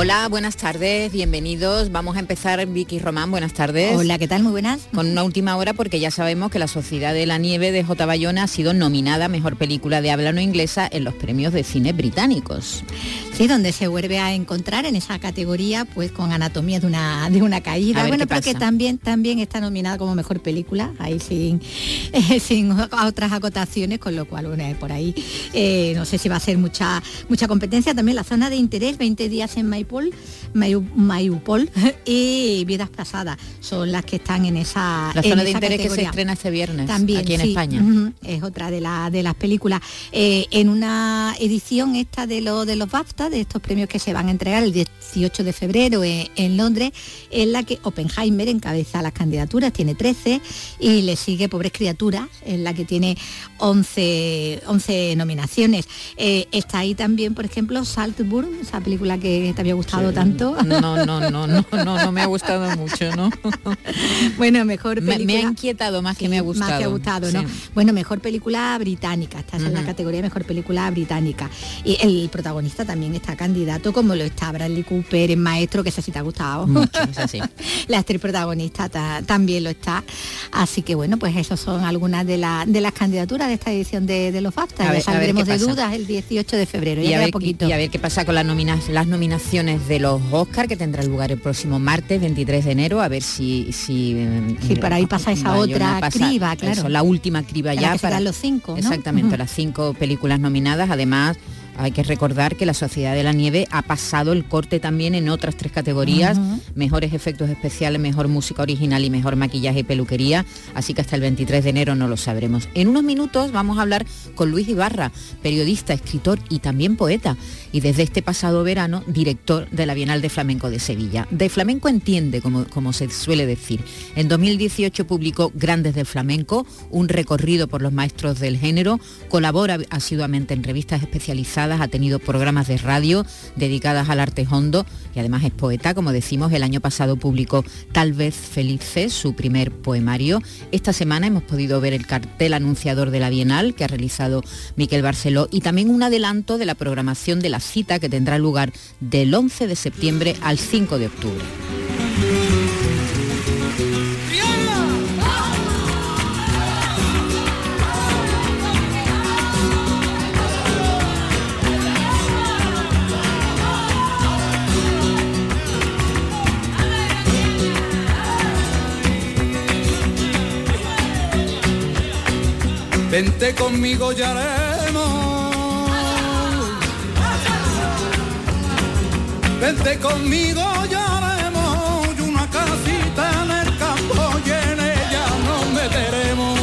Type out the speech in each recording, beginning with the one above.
Hola, buenas tardes, bienvenidos. Vamos a empezar, Vicky Román, buenas tardes. Hola, ¿qué tal? Muy buenas. Con una última hora porque ya sabemos que La Sociedad de la Nieve de J. Bayona ha sido nominada a Mejor Película de Habla No Inglesa en los premios de cine británicos. Sí, donde se vuelve a encontrar en esa categoría, pues con Anatomía de una, de una caída. Bueno, pero que también, también está nominada como Mejor Película, ahí sin, eh, sin otras acotaciones, con lo cual, bueno, por ahí eh, no sé si va a ser mucha, mucha competencia. También la zona de interés, 20 días en Maipol, Mayupol y Vidas Pasadas son las que están en esa La zona de interés que se estrena este viernes también, aquí en España. es otra de, la, de las películas. Eh, en una edición esta de, lo, de los BAFTA, de estos premios que se van a entregar el 18 de febrero en, Londres, en la que Oppenheimer encabeza las candidaturas, tiene 13, y le sigue Pobres Criaturas, en la que tiene 11, 11 nominaciones. Eh, está ahí también, por ejemplo, Saltburn, esa película que te había gustado tanto. No, no, no, no, no, no, me ha gustado mucho, ¿no? bueno, mejor película. Me, ha inquietado más que me ha gustado. Más que ha gustado, ¿no? Bueno, mejor película británica, estás en la categoría mejor película británica. Y el protagonista también está candidato, como lo está Bradley Cooper en Maestro, que sé si te ha gustado. Mucho, la actriz protagonista también lo está. Así que bueno, pues esas son algunas de, de las candidaturas de esta edición de, los FAFTA. Ya saldremos de dudas el 18 de febrero. Y, a ver, poquito. y a ver qué pasa con las, las nominaciones de los Oscar que tendrá lugar el próximo martes 23 de enero. A ver si... Si, si para ahí pasa esa otra criba, claro. la última criba ya. para los cinco. Exactamente, las cinco películas nominadas. Además, hay que recordar que la Sociedad de la Nieve ha pasado el corte también en otras tres categorías, mejores efectos especiales, mejor música original y mejor maquillaje y peluquería, así que hasta el 23 de enero no lo sabremos. En unos minutos vamos a hablar con Luis Ibarra, periodista, escritor y también poeta, y desde este pasado verano director de la Bienal de Flamenco de Sevilla. De flamenco entiende, como, como se suele decir. En 2018 publicó Grandes del Flamenco, un recorrido por los maestros del género, colabora asiduamente en revistas especializadas, ha tenido programas de radio dedicadas al arte hondo y además es poeta, como decimos, el año pasado publicó Tal vez Felices, su primer poemario. Esta semana hemos podido ver el cartel anunciador de la Bienal que ha realizado Miquel Barceló y también un adelanto de la programación de la cita que tendrá lugar del 11 de septiembre al 5 de octubre. Vente conmigo ya Vente conmigo haremos una casita en el campo y en ella nos meteremos.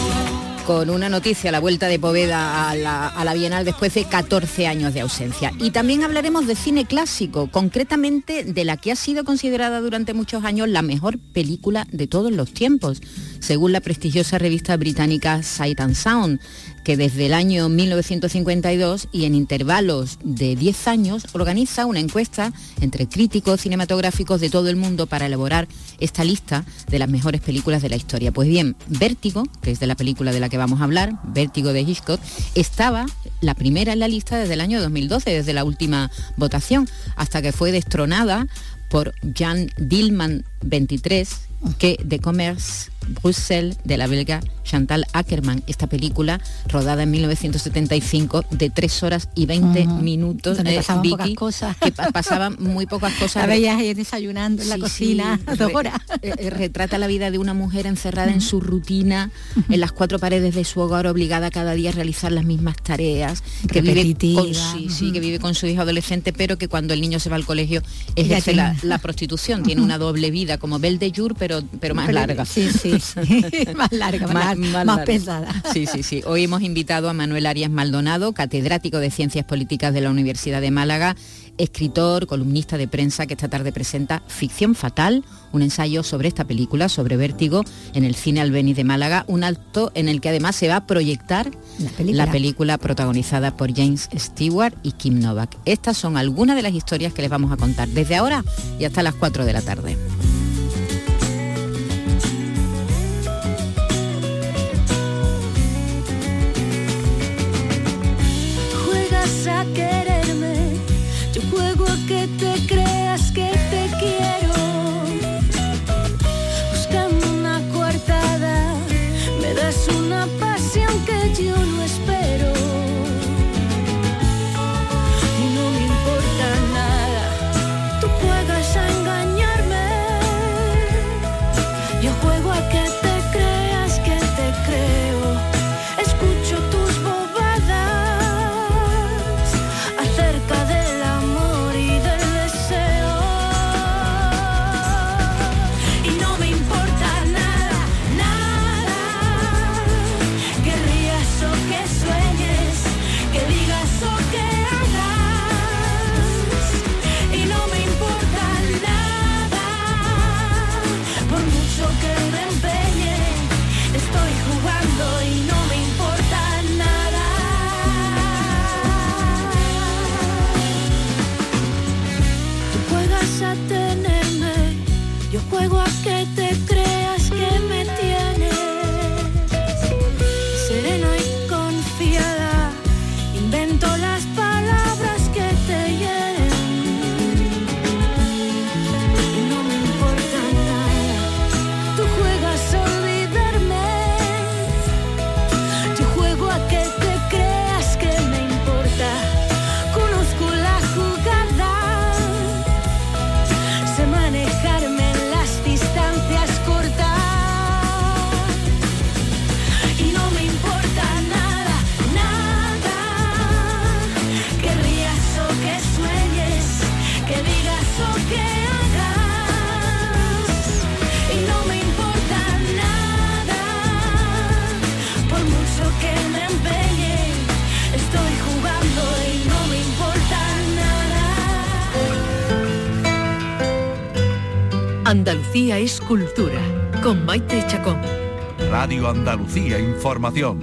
Con una noticia, la vuelta de Poveda a la, a la Bienal después de 14 años de ausencia. Y también hablaremos de cine clásico, concretamente de la que ha sido considerada durante muchos años la mejor película de todos los tiempos según la prestigiosa revista británica Sight and Sound, que desde el año 1952 y en intervalos de 10 años organiza una encuesta entre críticos cinematográficos de todo el mundo para elaborar esta lista de las mejores películas de la historia. Pues bien, Vértigo, que es de la película de la que vamos a hablar, Vértigo de Hitchcock, estaba la primera en la lista desde el año 2012, desde la última votación, hasta que fue destronada por Jan Dillman 23, que de Commerce Bruxelles de la belga Chantal Ackerman, esta película rodada en 1975 de 3 horas y 20 minutos. Donde pasaban pocas cosas. Que pasaban muy pocas cosas. La veías ahí desayunando en la cocina eh, eh, retrata la vida de una mujer encerrada en su rutina, en las cuatro paredes de su hogar, obligada cada día a realizar las mismas tareas, que vive, con, sí, que vive con su hijo adolescente, pero que cuando el niño se va al colegio ejerce la, la, prostitución. Tiene una doble vida como Belle de pero, pero más larga. Sí, sí. más larga, más, más, pesada. Sí, sí, sí. Hoy hemos invitado a Manuel Arias Maldonado, catedrático de Ciencias Políticas de la Universidad de Málaga, escritor, columnista de prensa que esta tarde presenta Ficción Fatal, un ensayo sobre esta película, sobre Vértigo, en el Cine Albeniz de Málaga, un acto en el que además se va a proyectar la película, protagonizada por James Stewart y Kim Novak. Estas son algunas de las historias que les vamos a contar desde ahora y hasta las 4 de la tarde. Juegas a quererme, yo juego a que te creas que te Andalucía es cultura, con Maite Chacón. Radio Andalucía Información.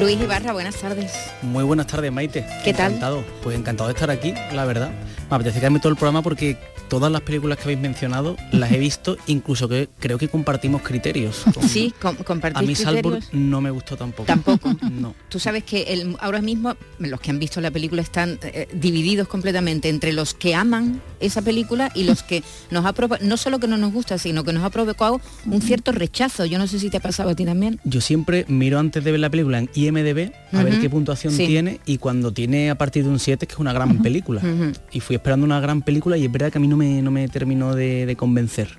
Luis Ibarra, buenas tardes. Muy buenas tardes, Maite. ¿Qué tal? Encantado. Pues encantado de estar aquí, la verdad. Me apetece quedarme todo el programa porque todas las películas que habéis mencionado las he visto, incluso que creo que compartimos criterios. Con- Sí, com- compartir A mí Salzburg no me gustó tampoco. Tampoco. No. Tú sabes que el- ahora mismo los que han visto la película están eh, divididos completamente entre los que aman esa película y los que nos ha provocado, no solo que no nos gusta, sino que nos ha provocado un cierto rechazo. Yo no sé si te ha pasado a ti también. Yo siempre miro antes de ver la película en IMDB a ver qué puntuación Sí. tiene y cuando tiene a partir de un 7 es que es una gran película. Y fui esperando una gran película y es verdad que a mí no me, no me terminó de, de convencer.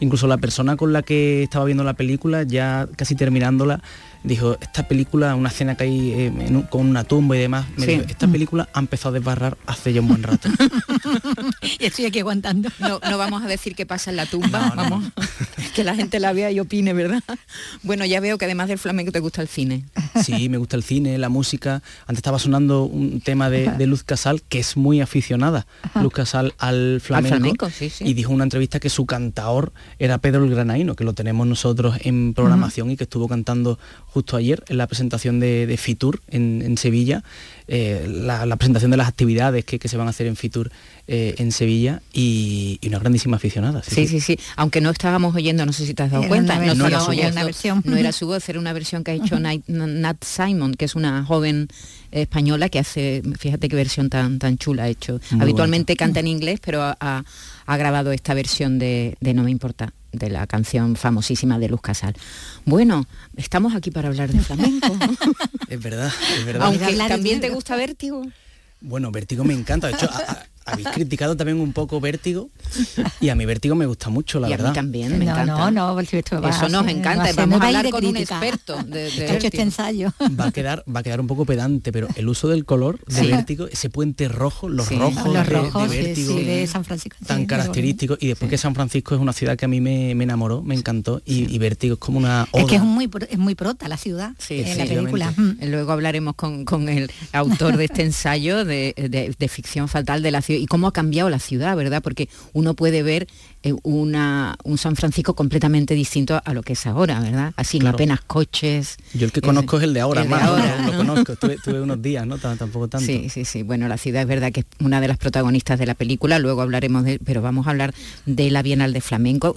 Incluso la persona con la que estaba viendo la película, ya casi terminándola, dijo, esta película, una escena que hay eh, en un- con una tumba y demás, me Sí. dijo, esta película ha empezado a desbarrar hace ya un buen rato. Y estoy aquí aguantando. No, no vamos a decir qué pasa en la tumba, No, no, vamos, que la gente la vea y opine, ¿verdad? Bueno, ya veo que además del flamenco te gusta el cine. Sí, me gusta el cine, la música. Antes estaba sonando un tema de, de Luz Casal, que es muy aficionada, Luz Casal al flamenco. flamenco, sí, sí. Y dijo en una entrevista que su cantaor era Pedro el Granaíno, que lo tenemos nosotros en programación y que estuvo cantando justo ayer en la presentación de, de Fitur en, en Sevilla, eh, la, la presentación de las actividades que, que se van a hacer en Fitur eh, en Sevilla y, y una grandísima aficionada. Sí, sí, sí. Aunque no estábamos oyendo, no sé si te has dado Era cuenta, una no no era su voz. oyendo- Una versión. no era su voz, era una versión que ha hecho Nat, Nat Simon, que es una joven española que hace, fíjate qué versión tan, tan chula ha hecho. Muy Habitualmente canta en inglés, pero ha, ha- ha grabado esta versión de, de No me importa, de la canción famosísima de Luz Casal. Bueno, estamos aquí para hablar de flamenco. Es verdad, es verdad. Aunque también te gusta Vértigo. Bueno, Vértigo me encanta. De hecho, a- a- habéis criticado también un poco Vértigo y a mí Vértigo me gusta mucho, la y a verdad. mí también, me no, encanta. no, no, porque esto va Eso nos encanta. Vamos a hablar de con un experto de, de He hecho este ensayo. Va a quedar, va a quedar un poco pedante, pero el uso del color de Sí. Vértigo, ese puente rojo, los Sí. rojos, Los de- rojos, de, sí, Vértigo, sí, de San Francisco. tan muy característicos. Y después que San Francisco es una ciudad que a mí me, me enamoró, me encantó, y, y Vértigo es como una. Es que es muy, es muy prota la ciudad Sí, en sí, la película. Mm. Luego hablaremos con, con el autor de este ensayo de, de- de ficción fatal de la ciudad y cómo ha cambiado la ciudad, ¿verdad? Porque uno puede ver eh, una, un San Francisco completamente distinto a lo que es ahora, ¿verdad? Así Claro. apenas coches. Yo el que conozco es el de ahora, el de más, ¿no? ahora, lo, lo ¿no? conozco, tuve, tuve unos días, ¿no? Tam- Tampoco tanto. Sí, sí, sí. Bueno, la ciudad es verdad que es una de las protagonistas de la película, luego hablaremos de, pero vamos a hablar de la Bienal de Flamenco.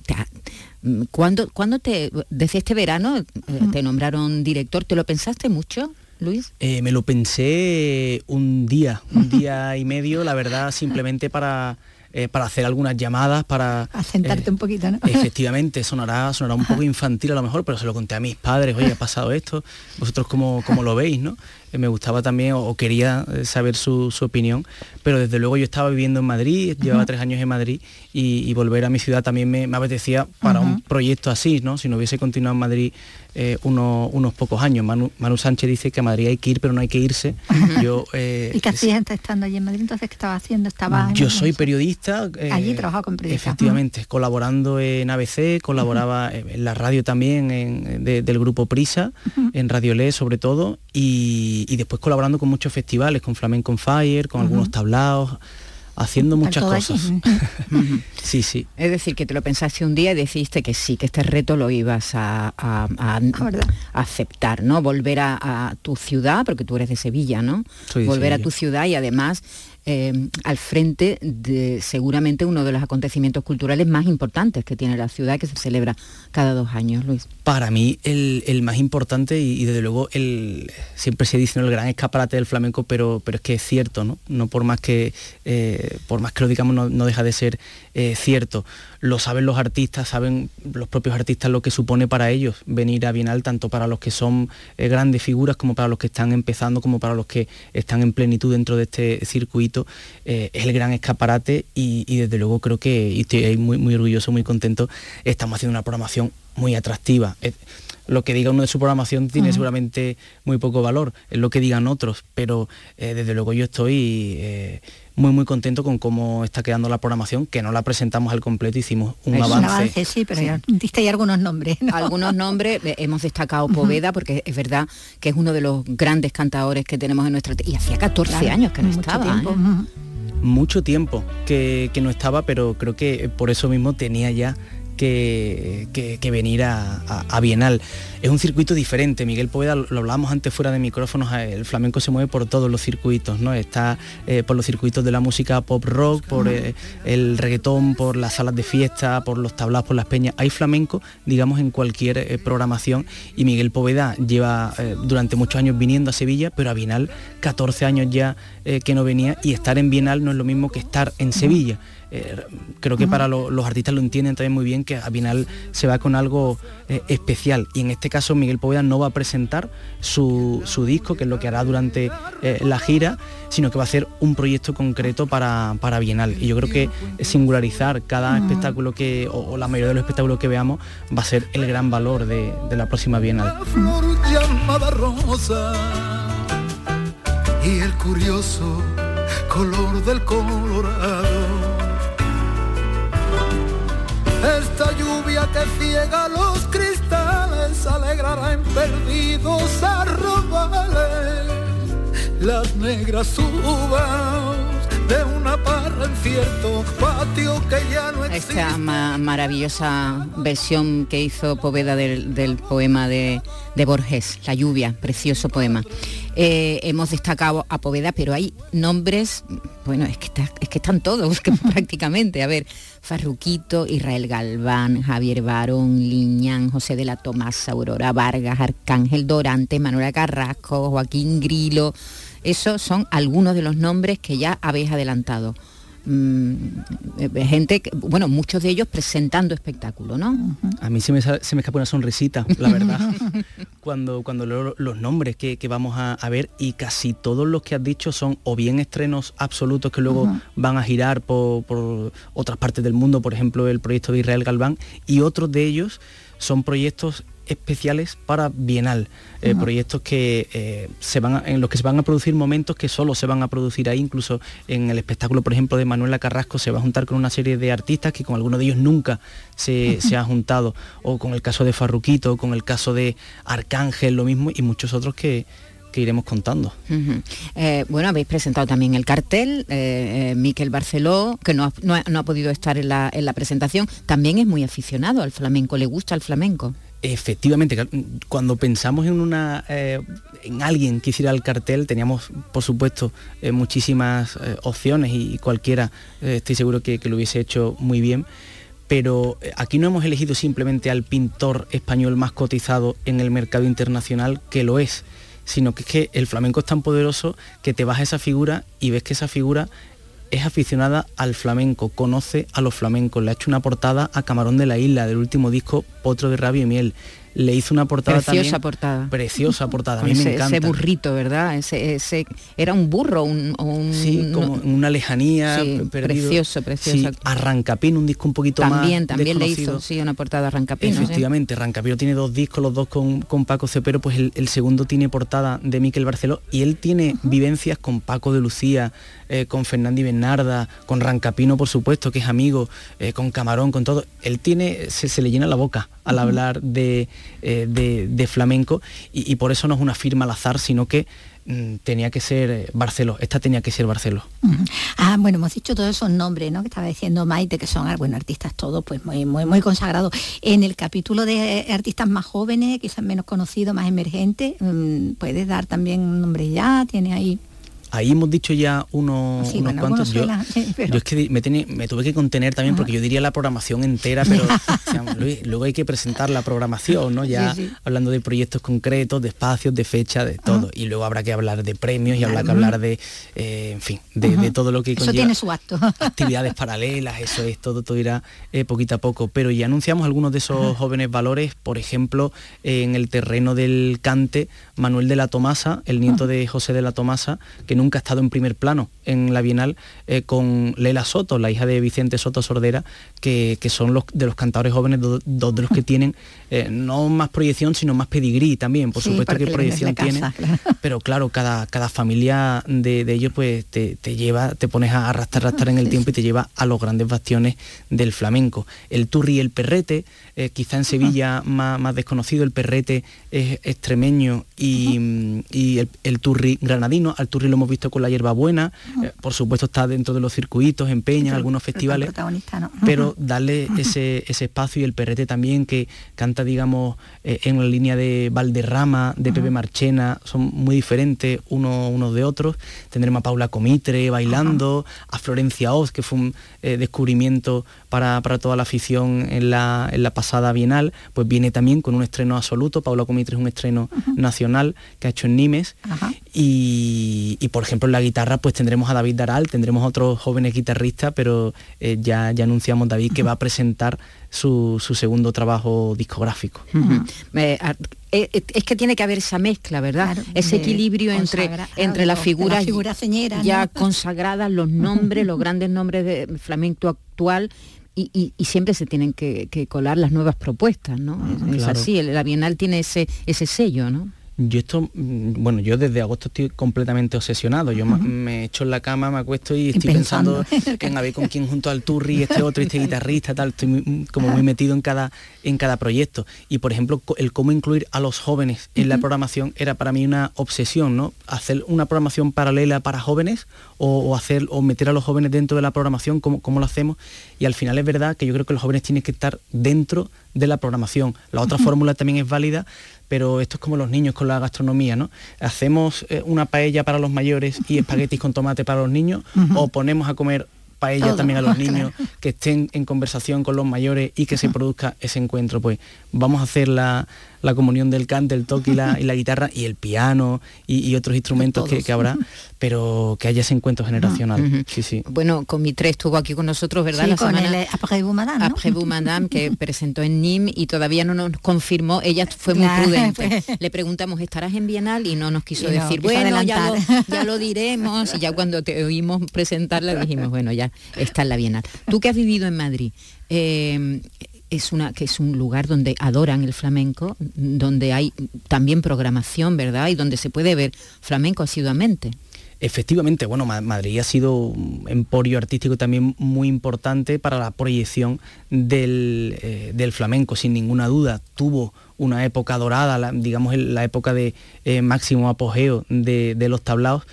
Mm, ¿Cuándo, cuándo te, desde este verano eh, te nombraron director? ¿Te lo pensaste mucho, Luis? Eh, me lo pensé un día, un día y medio, la verdad, simplemente para, eh, para hacer algunas llamadas, para... A sentarte eh, un poquito, ¿no? Efectivamente, sonará, sonará un poco infantil a lo mejor, pero se lo conté a mis padres, oye, ha pasado esto, vosotros cómo, cómo lo veis, ¿no? Eh, me gustaba también, o, quería eh, saber su, su opinión, pero desde luego yo estaba viviendo en Madrid, llevaba tres años en Madrid, y, y volver a mi ciudad también me, me apetecía para un proyecto así, ¿no? Si no hubiese continuado en Madrid eh, uno- unos pocos años. Manu, Manu Sánchez dice que a Madrid hay que ir, pero no hay que irse. Yo, eh, ¿Y qué hacías estando allí en Madrid? Entonces, ¿qué estabas haciendo? Estaba yo soy periodista. eh, Allí trabajaba con periodistas. Efectivamente, colaborando en ABC, colaboraba en la radio también en- de- del grupo Prisa, en Radio Le sobre todo, y, y después colaborando con muchos festivales, con Flamenco on Fire, con algunos tablaos, haciendo muchas cosas. sí, sí. Es decir, que te lo pensaste un día y decidiste que sí, que este reto lo ibas a, a- a- verdad. a aceptar, ¿no? Volver a, a tu ciudad, porque tú eres de Sevilla, ¿no? Soy de Volver a tu ciudad y además eh, al frente de seguramente uno de los acontecimientos culturales más importantes que tiene la ciudad, que se celebra cada dos años, Luis. Para mí el, el más importante y, y desde luego el siempre se dice ¿no? el gran escaparate del flamenco, pero, pero es que es cierto, ¿no? No por más que eh, por más que lo digamos no, no deja de ser eh, cierto. Lo saben los artistas, saben los propios artistas lo que supone para ellos venir a Bienal, tanto para los que son eh, grandes figuras como para los que están empezando, como para los que están en plenitud dentro de este circuito. Eh, es el gran escaparate y, y desde luego creo que, y estoy muy, muy orgulloso, muy contento, estamos haciendo una programación muy atractiva. Lo que diga uno de su programación tiene seguramente muy poco valor, es lo que digan otros, pero eh, desde luego yo estoy eh, muy muy contento con cómo está quedando la programación, que no la presentamos al completo, hicimos un Es un Un avance. avance, sí, pero ya diste ahí algunos nombres. ¿no? Algunos nombres, eh, hemos destacado Poveda, porque es verdad que es uno de los grandes cantadores que tenemos en nuestra... Y hacía 14 Claro, años que no mucho estaba. tiempo. ¿eh? Mucho tiempo que, que no estaba, pero creo que por eso mismo tenía ya que, que- que venir a, a- a Bienal. Es un circuito diferente, Miguel Poveda, lo hablábamos antes fuera de micrófonos, el flamenco se mueve por todos los circuitos, ¿no? Está eh, por los circuitos de la música pop rock, por eh, el reggaetón, por las salas de fiesta, por los tablaos, por las peñas. Hay flamenco, digamos, en cualquier eh, programación y Miguel Poveda lleva durante muchos años viniendo a Sevilla, pero a Bienal 14 años ya que no venía y estar en Bienal no es lo mismo que estar en Sevilla. Eh, creo que para lo- los artistas lo entienden también muy bien que a Bienal se va con algo eh, especial y en este caso Miguel Poveda no va a presentar su, su disco, que es lo que hará durante eh, la gira, sino que va a hacer un proyecto concreto para, para Bienal. Y yo creo que singularizar cada espectáculo que, o, o la mayoría de los espectáculos que veamos va a ser el gran valor de, de la próxima Bienal. La flor llamada rosa y el curioso color del colorado. Esta lluvia que ciega los cristales alegrará en perdidos arrobales las negras uvas de una parra en cierto patio que ya no existe. Esta ma- maravillosa versión que hizo Poveda del, del poema de, de Borges, La lluvia, precioso poema. Eh, hemos destacado a Poveda, pero hay nombres, bueno, es que, está- es que están todos que prácticamente. A ver, Farruquito, Israel Galván, Javier Barón, Liñán, José de la Tomasa, Aurora Vargas, Arcángel Dorante, Manuela Carrasco, Joaquín Grilo. Esos son algunos de los nombres que ya habéis adelantado. Mm, eh, gente, que- bueno, muchos de ellos presentando espectáculo, ¿no? A mí se me, se me escapa una sonrisita, la verdad. cuando, cuando leo los nombres que, que vamos a, a ver y casi todos los que has dicho son o bien estrenos absolutos que luego van a girar por, por otras partes del mundo, por ejemplo el proyecto de Israel Galván, y otros de ellos son proyectos especiales para Bienal, eh, proyectos que eh, se van a- en los que se van a producir momentos que solo se van a producir ahí, incluso en el espectáculo, por ejemplo, de Manuela Carrasco se va a juntar con una serie de artistas que con algunos de ellos nunca se, se ha juntado, o con el caso de Farruquito, con el caso de Arcángel, lo mismo, y muchos otros que, que iremos contando. Eh, bueno, habéis presentado también el cartel, eh, eh, Miquel Barceló, que no ha, no ha- no ha podido estar en la, en la presentación, también es muy aficionado al flamenco, le gusta el flamenco. Efectivamente, cuando pensamos en una eh, en alguien que hiciera el cartel, teníamos por supuesto eh, muchísimas eh, opciones y, cualquiera estoy seguro que, que lo hubiese hecho muy bien. Pero aquí no hemos elegido simplemente al pintor español más cotizado en el mercado internacional, que lo es, sino que es que el flamenco es tan poderoso que te vas a esa figura y ves que esa figura es aficionada al flamenco, conoce a los flamencos, le ha hecho una portada a Camarón de la Isla, del último disco Potro de Rabia y Miel. Le hizo una portada Preciosa también- portada. Preciosa portada, a mí ese, me encanta. ese burrito, ¿verdad? Ese, ese- era un burro, un, un- Sí, como una lejanía, Sí, perdido. precioso, precioso. Sí, Arrancapín, un disco un poquito más También, también le hizo sí, una portada a Rancapino. ¿sí? Efectivamente, Rancapino tiene dos discos, los dos con, con Paco Cepero, pues el, el segundo tiene portada de Miquel Barceló y él tiene vivencias con Paco de Lucía, eh, con Fernandi Bernarda, con Rancapino, por supuesto, que es amigo, eh, con Camarón, con todo. Él tiene, se, se le llena la boca al hablar de, eh, de- de flamenco y, por eso no es una firma al azar, sino que mm, tenía que ser eh, Barceló, esta tenía que ser Barceló. Ujú. Ah, bueno, hemos dicho todos esos nombres, ¿no? Que estaba diciendo Maite, que son, ah, bueno, artistas todos, pues muy, muy, muy consagrados. En el capítulo de artistas más jóvenes, quizás menos conocidos, más emergentes, mm, puedes dar también un nombre ya, tiene ahí. Ahí hemos dicho ya uno- Sí, unos bueno, cuantos. Yo, suenan, sí, pero- yo es que me, me tuve que contener también porque yo diría la programación entera, pero o sea, Luis, luego hay que presentar la programación, ¿no? Ya Sí, hablando de proyectos concretos, de espacios, de fecha, de todo. Y luego habrá que hablar de premios y habrá que hablar de, eh, en fin, de, de todo lo que Eso conlleva tiene su acto. actividades paralelas, eso es, todo, todo irá eh, poquito a poco. Pero ya anunciamos algunos de esos jóvenes valores, por ejemplo, en el terreno del cante, Manuel de la Tomasa, el nieto de José de la Tomasa, que nunca ha estado en primer plano en la Bienal, eh, con Lela Soto, la hija de Vicente Soto Sordera, que, que son los de los cantadores jóvenes, do- dos de los que tienen eh, no más proyección, sino más pedigrí también, por Sí, supuesto que proyección tienen claro. pero claro, cada, cada familia de, de ellos pues te, te lleva, te pones a arrastrar, arrastrar en el tiempo y te lleva a los grandes bastiones del flamenco. El turri y el perrete, eh, quizá en Sevilla más, más desconocido, el perrete es extremeño y, mm, y el, el turri granadino, al turri lo hemos visto con la hierbabuena, eh, por supuesto está dentro de los circuitos, en Peña, en algunos festivales ¿no? pero darle ese, ese espacio y el perrete también que canta, digamos, eh, en la línea de Valderrama, de Pepe Marchena, son muy diferentes uno- unos de otros. Tendremos a Paula Comitre bailando, a Florencia Oz, que fue un eh, descubrimiento para, para toda la afición en la, en la pasada Bienal, pues viene también con un estreno absoluto. Paula Comitre es un estreno nacional que ha hecho en Nimes. Y, y, por ejemplo en la guitarra pues tendremos a David Daral, tendremos a otros jóvenes guitarristas, pero eh, ya, ya anunciamos David que va a presentar su, su segundo trabajo discográfico. Eh, ar- eh, eh, es que tiene que haber esa mezcla, ¿verdad? ese equilibrio entre, entre las figuras figuras señeras, ya ¿no? consagradas, los nombres, los grandes nombres de flamenco actual. Y, y- y siempre se tienen que, que colar las nuevas propuestas, ¿no? Es, es Claro. así, el- la Bienal tiene ese, ese sello, ¿no? Yo esto, mm, bueno, yo desde agosto estoy completamente obsesionado. Yo me echo en la cama, me acuesto y estoy pensando. pensando, en a ver con quién junto al Turri, este otro, este guitarrista, tal. Estoy muy- mm, como muy metido en cada, en cada proyecto. Y por ejemplo, el cómo incluir a los jóvenes en la programación era para mí una obsesión, ¿no? Hacer una programación paralela para jóvenes o, o hacer o meter a los jóvenes dentro de la programación, ¿cómo, cómo lo hacemos? Y al final es verdad que yo creo que los jóvenes tienen que estar dentro de la programación. La otra fórmula también es válida, pero esto es como los niños con la gastronomía, ¿no? Hacemos eh, una paella para los mayores y espaguetis con tomate para los niños, o ponemos a comer paellas Todo, también a los claro. niños, que estén en conversación con los mayores y que se produzca ese encuentro. Pues vamos a hacer la, la comunión del cante, el toque y la, y la guitarra y el piano y, y otros instrumentos que, que habrá, pero que haya ese encuentro generacional. Ujú. Sí, sí. Bueno, Comitre estuvo aquí con nosotros, ¿verdad? Sí, la con semana el Après vous, madame, ¿no? Après vous, madame, que presentó en NIM y todavía no nos confirmó. Ella fue muy Claro, prudente. pues. Le preguntamos, ¿estarás en Bienal? Y no nos quiso Y no, decir, quiso bueno, ya lo, adelantar. ya lo diremos. Y ya cuando te oímos presentarla dijimos, bueno, ya está en la Bienal. Tú que has vivido en Madrid, eh, es una que es un lugar donde adoran el flamenco, donde hay también programación, ¿verdad? Y donde se puede ver flamenco asiduamente. Efectivamente, bueno, Ma- Madrid ha sido un emporio artístico también muy importante para la proyección del, eh, del flamenco, sin ninguna duda. Tuvo una época dorada, la- digamos la época de eh, máximo apogeo de, de los tablaos.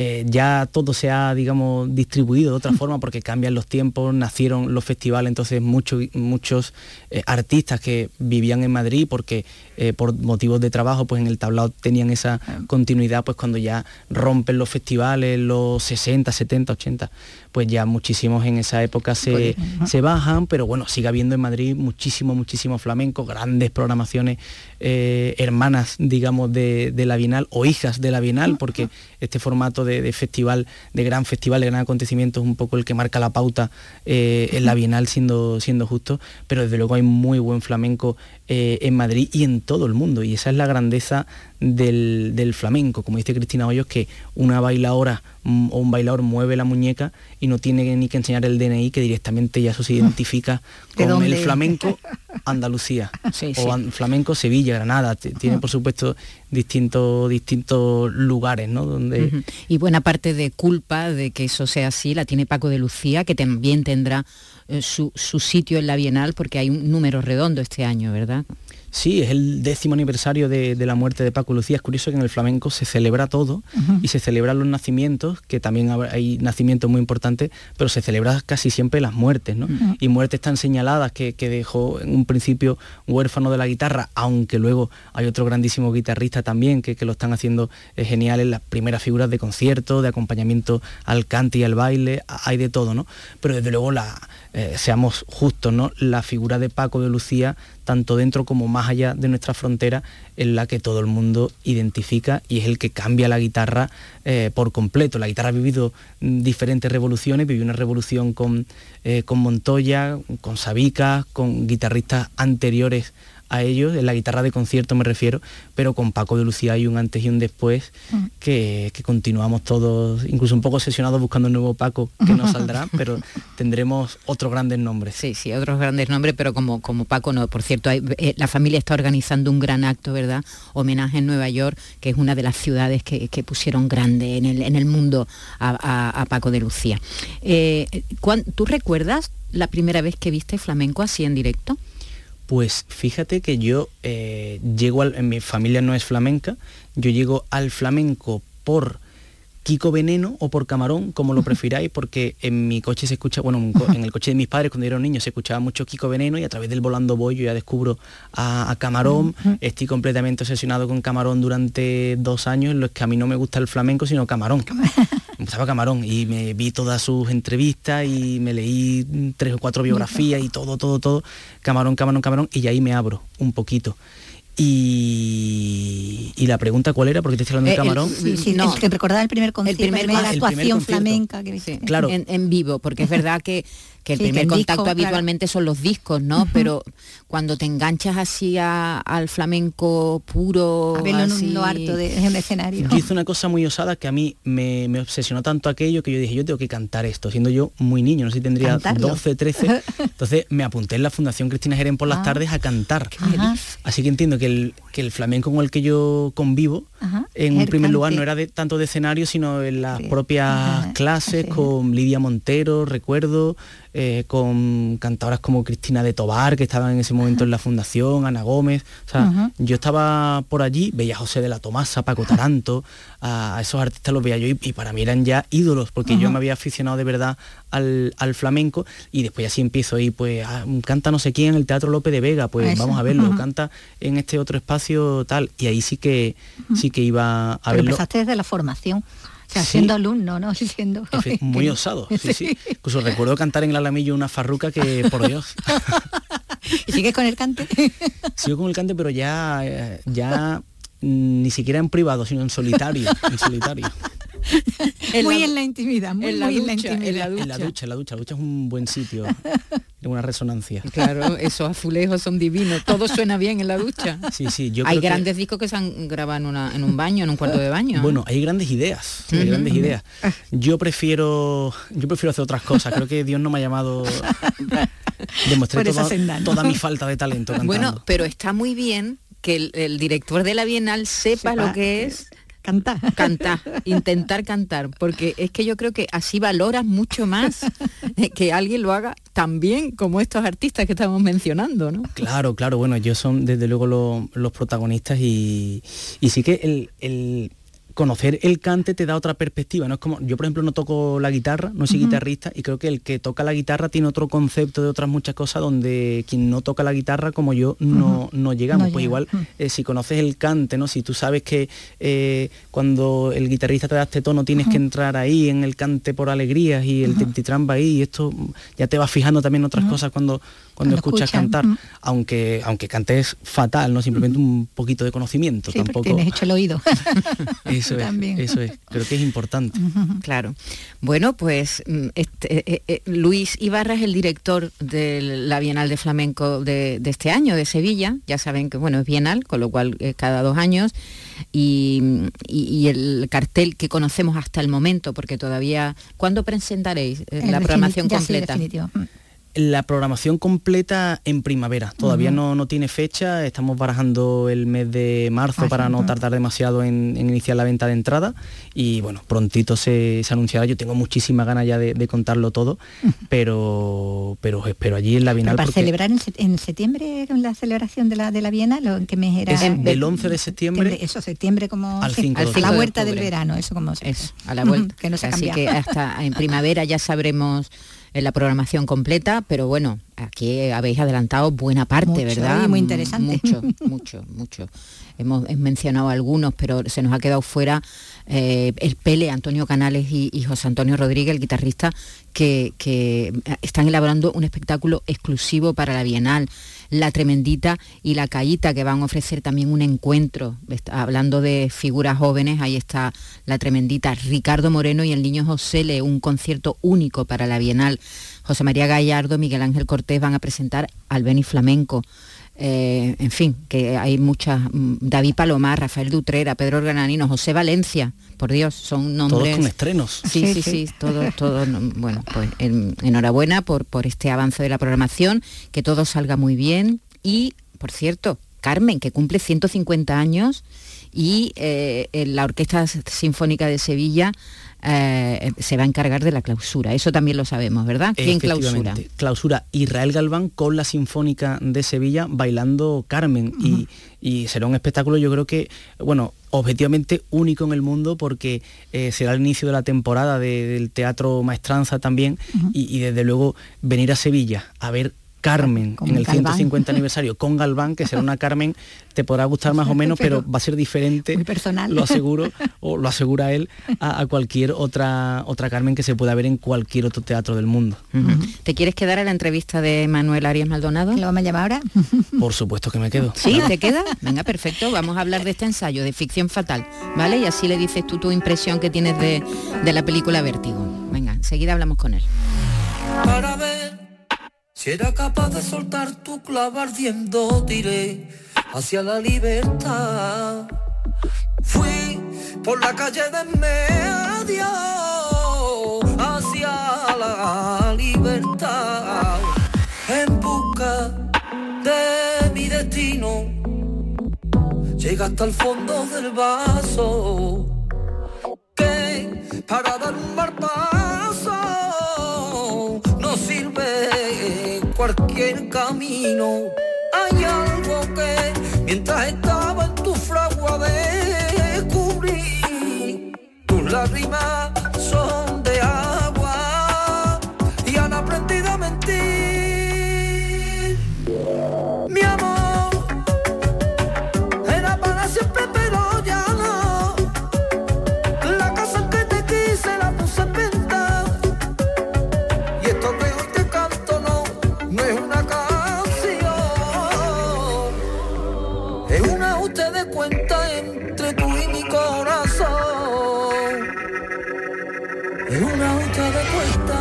Eh, ya todo se ha, digamos, distribuido de otra forma porque cambian los tiempos, nacieron los festivales, entonces muchos, muchos eh, artistas que vivían en Madrid porque eh, por motivos de trabajo pues en el tablao tenían esa continuidad pues cuando ya rompen los festivales, los 60, 70, 80, pues ya muchísimos en esa época se, se bajan, pero bueno, sigue habiendo en Madrid muchísimo, muchísimo flamenco, grandes programaciones eh, hermanas, digamos, de, de la Bienal o hijas de la Bienal, porque este formato de, de festival, de gran festival, de gran acontecimiento es un poco el que marca la pauta eh, en la Bienal siendo, siendo justo, pero desde luego hay muy buen flamenco eh, en Madrid y en todo el mundo, y esa es la grandeza del, del flamenco, como dice Cristina Hoyos, que una bailadora o un bailador mueve la muñeca y no tiene ni que enseñar el DNI, que directamente ya eso se identifica ¿De con el flamenco Andalucía Sí, sí. o an- flamenco Sevilla, Granada, tiene por supuesto distintos distintos lugares, ¿no? Donde. Y buena parte de culpa de que eso sea así la tiene Paco de Lucía, que también tendrá eh, su, su sitio en la Bienal, porque hay un número redondo este año, ¿verdad? Sí, es el décimo aniversario de, de la muerte de Paco Lucía. Es curioso que en el flamenco se celebra todo y se celebran los nacimientos, que también hay nacimientos muy importantes, pero se celebra casi siempre las muertes, ¿no? Y muertes tan señaladas que, que dejó en un principio huérfano de la guitarra, aunque luego hay otro grandísimo guitarrista también que, que lo están haciendo eh, genial en las primeras figuras de concierto, de acompañamiento al cante y al baile, hay de todo, ¿no? Pero desde luego la, eh, seamos justos, ¿no? La figura de Paco de Lucía, tanto dentro como más allá de nuestra frontera, es la que todo el mundo identifica y es el que cambia la guitarra eh, por completo. La guitarra ha vivido mm, diferentes revoluciones, vivió una revolución con, eh, con Montoya, con Sabica, con guitarristas anteriores a ellos, en la guitarra de concierto me refiero, pero con Paco de Lucía hay un antes y un después que, que continuamos todos, incluso un poco obsesionados buscando un nuevo Paco que no saldrá, pero tendremos otros grandes nombres. Sí, sí, otros grandes nombres, pero como, como Paco no. Por cierto, hay- eh, la familia está organizando un gran acto, ¿verdad? Homenaje en Nueva York, que es una de las ciudades que, que pusieron grande en el, en el mundo a, a- a Paco de Lucía. Eh, ¿cuán- ¿Tú recuerdas la primera vez que viste flamenco así en directo? Pues fíjate que yo eh, llego al, en mi familia no es flamenca, yo llego al flamenco por Kiko Veneno o por Camarón, como lo prefiráis, porque en mi coche se escucha, bueno, en el coche de mis padres cuando yo era niño se escuchaba mucho Kiko Veneno y a través del Volando Boy yo ya descubro a, a Camarón, estoy completamente obsesionado con Camarón durante dos años en los que a mí no me gusta el flamenco, sino Camarón. Gustaba Camarón y me vi todas sus entrevistas y me leí tres o cuatro biografías y todo, todo, todo, Camarón, Camarón, Camarón, y ahí me abro un poquito. Y, y la pregunta cuál era, porque te estoy hablando Eh, de el- Camarón. Sí, sí, No. el que recordaba el primer concierto, primer la el primer actuación concierto. flamenca que Sí, Claro. en, en vivo, porque es verdad que, que el Sí, que primer el contacto disco, claro. habitualmente son los discos, ¿no? Pero cuando te enganchas así a- al flamenco puro, a verlo en un lo harto de, escenario. Yo hice una cosa muy osada que a mí me, me obsesionó tanto aquello que yo dije, yo tengo que cantar esto, siendo yo muy niño, no sé si tendría Cantarlo. 12, 13. Entonces me apunté en la Fundación Cristina Jerén por las Ah. tardes a cantar. Así que entiendo que el, que el flamenco con el que yo convivo, Ajá. en un primer lugar no era de tanto de escenario, sino en las Sí. propias Ajá. clases Sí. con Lidia Montero, recuerdo, eh, con cantadoras como Cristina de Tobar, que estaban en ese momento en la fundación, Ana Gómez. O sea, yo estaba por allí, veía a José de la Tomasa, Paco Taranto, a, a esos artistas los veía yo y, y para mí eran ya ídolos, porque yo me había aficionado de verdad al, al flamenco y después así empiezo ahí, pues ah, canta no sé quién en el Teatro López de Vega, pues Eso. vamos a verlo, canta en este otro espacio tal, y ahí sí que sí que iba a Pero verlo. empezaste desde la formación. O sea, Sí. siendo alumno, ¿no? Siendo Efe- Muy osado, sí, sí. Incluso recuerdo cantar en el Alamillo una farruca que, por Dios, ¿Y sigues con el cante? sigo con el cante, pero ya, eh, ya ni siquiera en privado, sino en solitario, en solitario. muy en la intimidad, muy, en la muy en la ducha, en intimidad. la En la ducha, en la ducha, la ducha es un buen sitio, de una resonancia. Claro, esos azulejos son divinos, todo suena bien en la ducha. Sí, sí, yo Hay creo que- grandes discos que se han grabado en, una- en un baño, en un cuarto de baño. Bueno, hay grandes ideas, hay grandes ideas. Yo prefiero, yo prefiero hacer otras cosas. Creo que Dios no me ha llamado. Demostré toda, senda, ¿no? toda mi falta de talento cantando. Bueno, pero está muy bien que el, el director de la Bienal sepa, Sepa lo que es Canta. cantar, intentar cantar, porque es que yo creo que así valoras mucho más que alguien lo haga tan bien como estos artistas que estamos mencionando, ¿no? Claro, claro, bueno, ellos son desde luego lo- los protagonistas y, y sí que el, el conocer el cante te da otra perspectiva, ¿no? Es como, yo por ejemplo no toco la guitarra, no soy guitarrista y creo que el que toca la guitarra tiene otro concepto de otras muchas cosas donde quien no toca la guitarra como yo no, no llegamos. No pues llega. igual eh, si conoces el cante, ¿no? Si tú sabes que eh, cuando el guitarrista te da este tono tienes que entrar ahí en el cante por alegrías y el tititramba ahí y esto ya te vas fijando también en otras cosas cuando, cuando, Cuando escuchas cantar, mm. aunque aunque cantes fatal, no simplemente un poquito de conocimiento, Sí, tampoco. tienes hecho el oído. Eso es, También. eso es. Creo que es importante. Claro. Bueno, pues mm, este, eh, eh, Luis Ibarra es el director de la Bienal de Flamenco de, de este año, de Sevilla. Ya saben que bueno, es bienal, con lo cual cada dos años. Y, y- y el cartel que conocemos hasta el momento, porque todavía... ¿Cuándo presentaréis eh, la programación sí, completa? Mm. La programación completa en primavera. Todavía no, no tiene fecha. Estamos barajando el mes de marzo Ah, para no tardar demasiado en, en iniciar la venta de entrada. Y bueno, prontito se, se anunciará. Yo tengo muchísimas ganas ya de, de contarlo todo, pero, pero os espero allí en la Pero Bienal. para porque celebrar en, en septiembre con la celebración de la de la Bienal, ¿o ¿en qué mes era? es En- del 11 de septiembre Eso, septiembre como al sí, 5 de a la vuelta del octubre. verano, eso como se- Es, a la vuelta. que no se Así cambiado. que hasta en primavera ya sabremos eh, la programación completa, pero bueno, aquí habéis adelantado buena parte, Mucho, ¿verdad? y muy interesante. Mucho, mucho, mucho. Hemos he mencionado algunos, pero se nos ha quedado fuera eh, el Pele, Antonio Canales y, y José Antonio Rodríguez, el guitarrista, que, que están elaborando un espectáculo exclusivo para la Bienal. La Tremendita y La Caíta, que van a ofrecer también un encuentro. Está- hablando de figuras jóvenes, ahí está La Tremendita, Ricardo Moreno y el niño José Le, un concierto único para la Bienal. José María Gallardo, Miguel Ángel Cortés van a presentar al Beni Flamenco. Eh, en fin, que hay muchas, mm, David Palomar, Rafael Dutrera, Pedro Grananino, José Valencia, por Dios, son todos nombres... con estrenos. Sí, sí, Sí, sí, sí. todo, todo, no, bueno, pues en- enhorabuena por, por este avance de la programación, que todo salga muy bien y, por cierto, Carmen, que cumple 150 años y eh, en la Orquesta Sinfónica de Sevilla eh, se va a encargar de la clausura, eso también lo sabemos, ¿verdad? ¿Quién clausura? Clausura Israel Galván con la Sinfónica de Sevilla bailando Carmen. Y, y será un espectáculo yo creo que, bueno, objetivamente único en el mundo porque eh, será el inicio de la temporada de- del Teatro Maestranza también. Y, y desde luego venir a Sevilla a ver Carmen Con en el Galván. 150 aniversario con Galván, que será una Carmen, te podrá gustar más o menos, pero, Pero va a ser diferente, muy personal. lo aseguro, o lo asegura él, a, a cualquier otra, otra Carmen que se pueda ver en cualquier otro teatro del mundo. ¿Te quieres quedar a la entrevista de Manuel Arias Maldonado? ¿Lo vamos a llamar ahora? Por supuesto que me quedo. ¿Sí? ¿Te queda? Venga, perfecto. Vamos a hablar de este ensayo de ficción fatal, ¿vale? Y así le dices tú tu impresión que tienes de, de la película Vértigo. Venga, enseguida hablamos con él. para ver si era capaz de soltar tu clavo ardiendo tiré hacia la libertad. Fui por la calle de hacia la libertad. En busca de mi destino llega hasta el fondo del vaso. Que para dar un marpazo cualquier camino. Hay algo que mientras estaba en tu fragua descubrí. Tus lágrimas son Ajuste de cuenta entre tú y mi corazón. Es un ajuste de cuenta.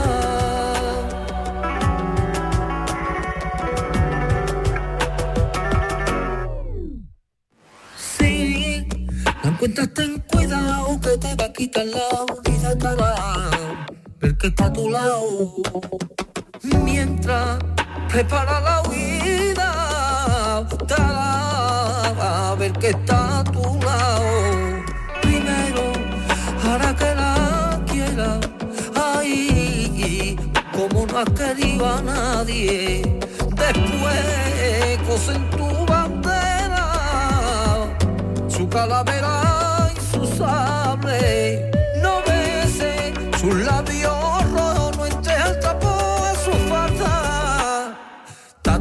Encuentras ten cuidado que te va a quitar la vida cara. Ver que está a tu lado. Mientras prepara la huida, que está a tu lado. Primero, hará que la quiera. Ay, como no has querido a nadie. Después, cosa en tu bandera su calavera y su sable. No bese sus labios rojos, no entres al trapo a su falda. Te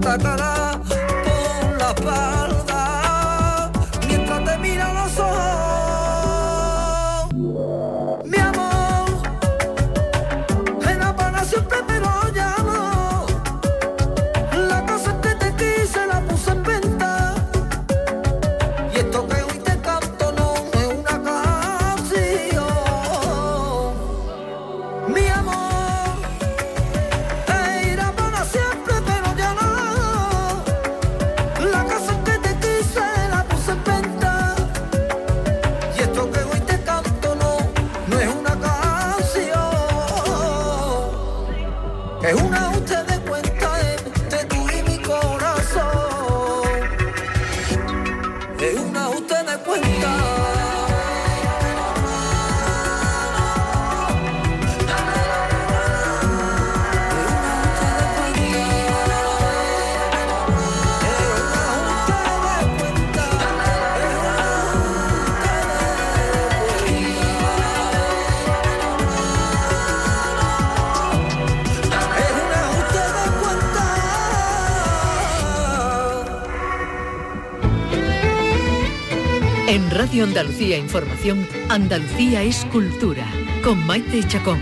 Andalucía Información, Andalucía es cultura, con Maite Chacón.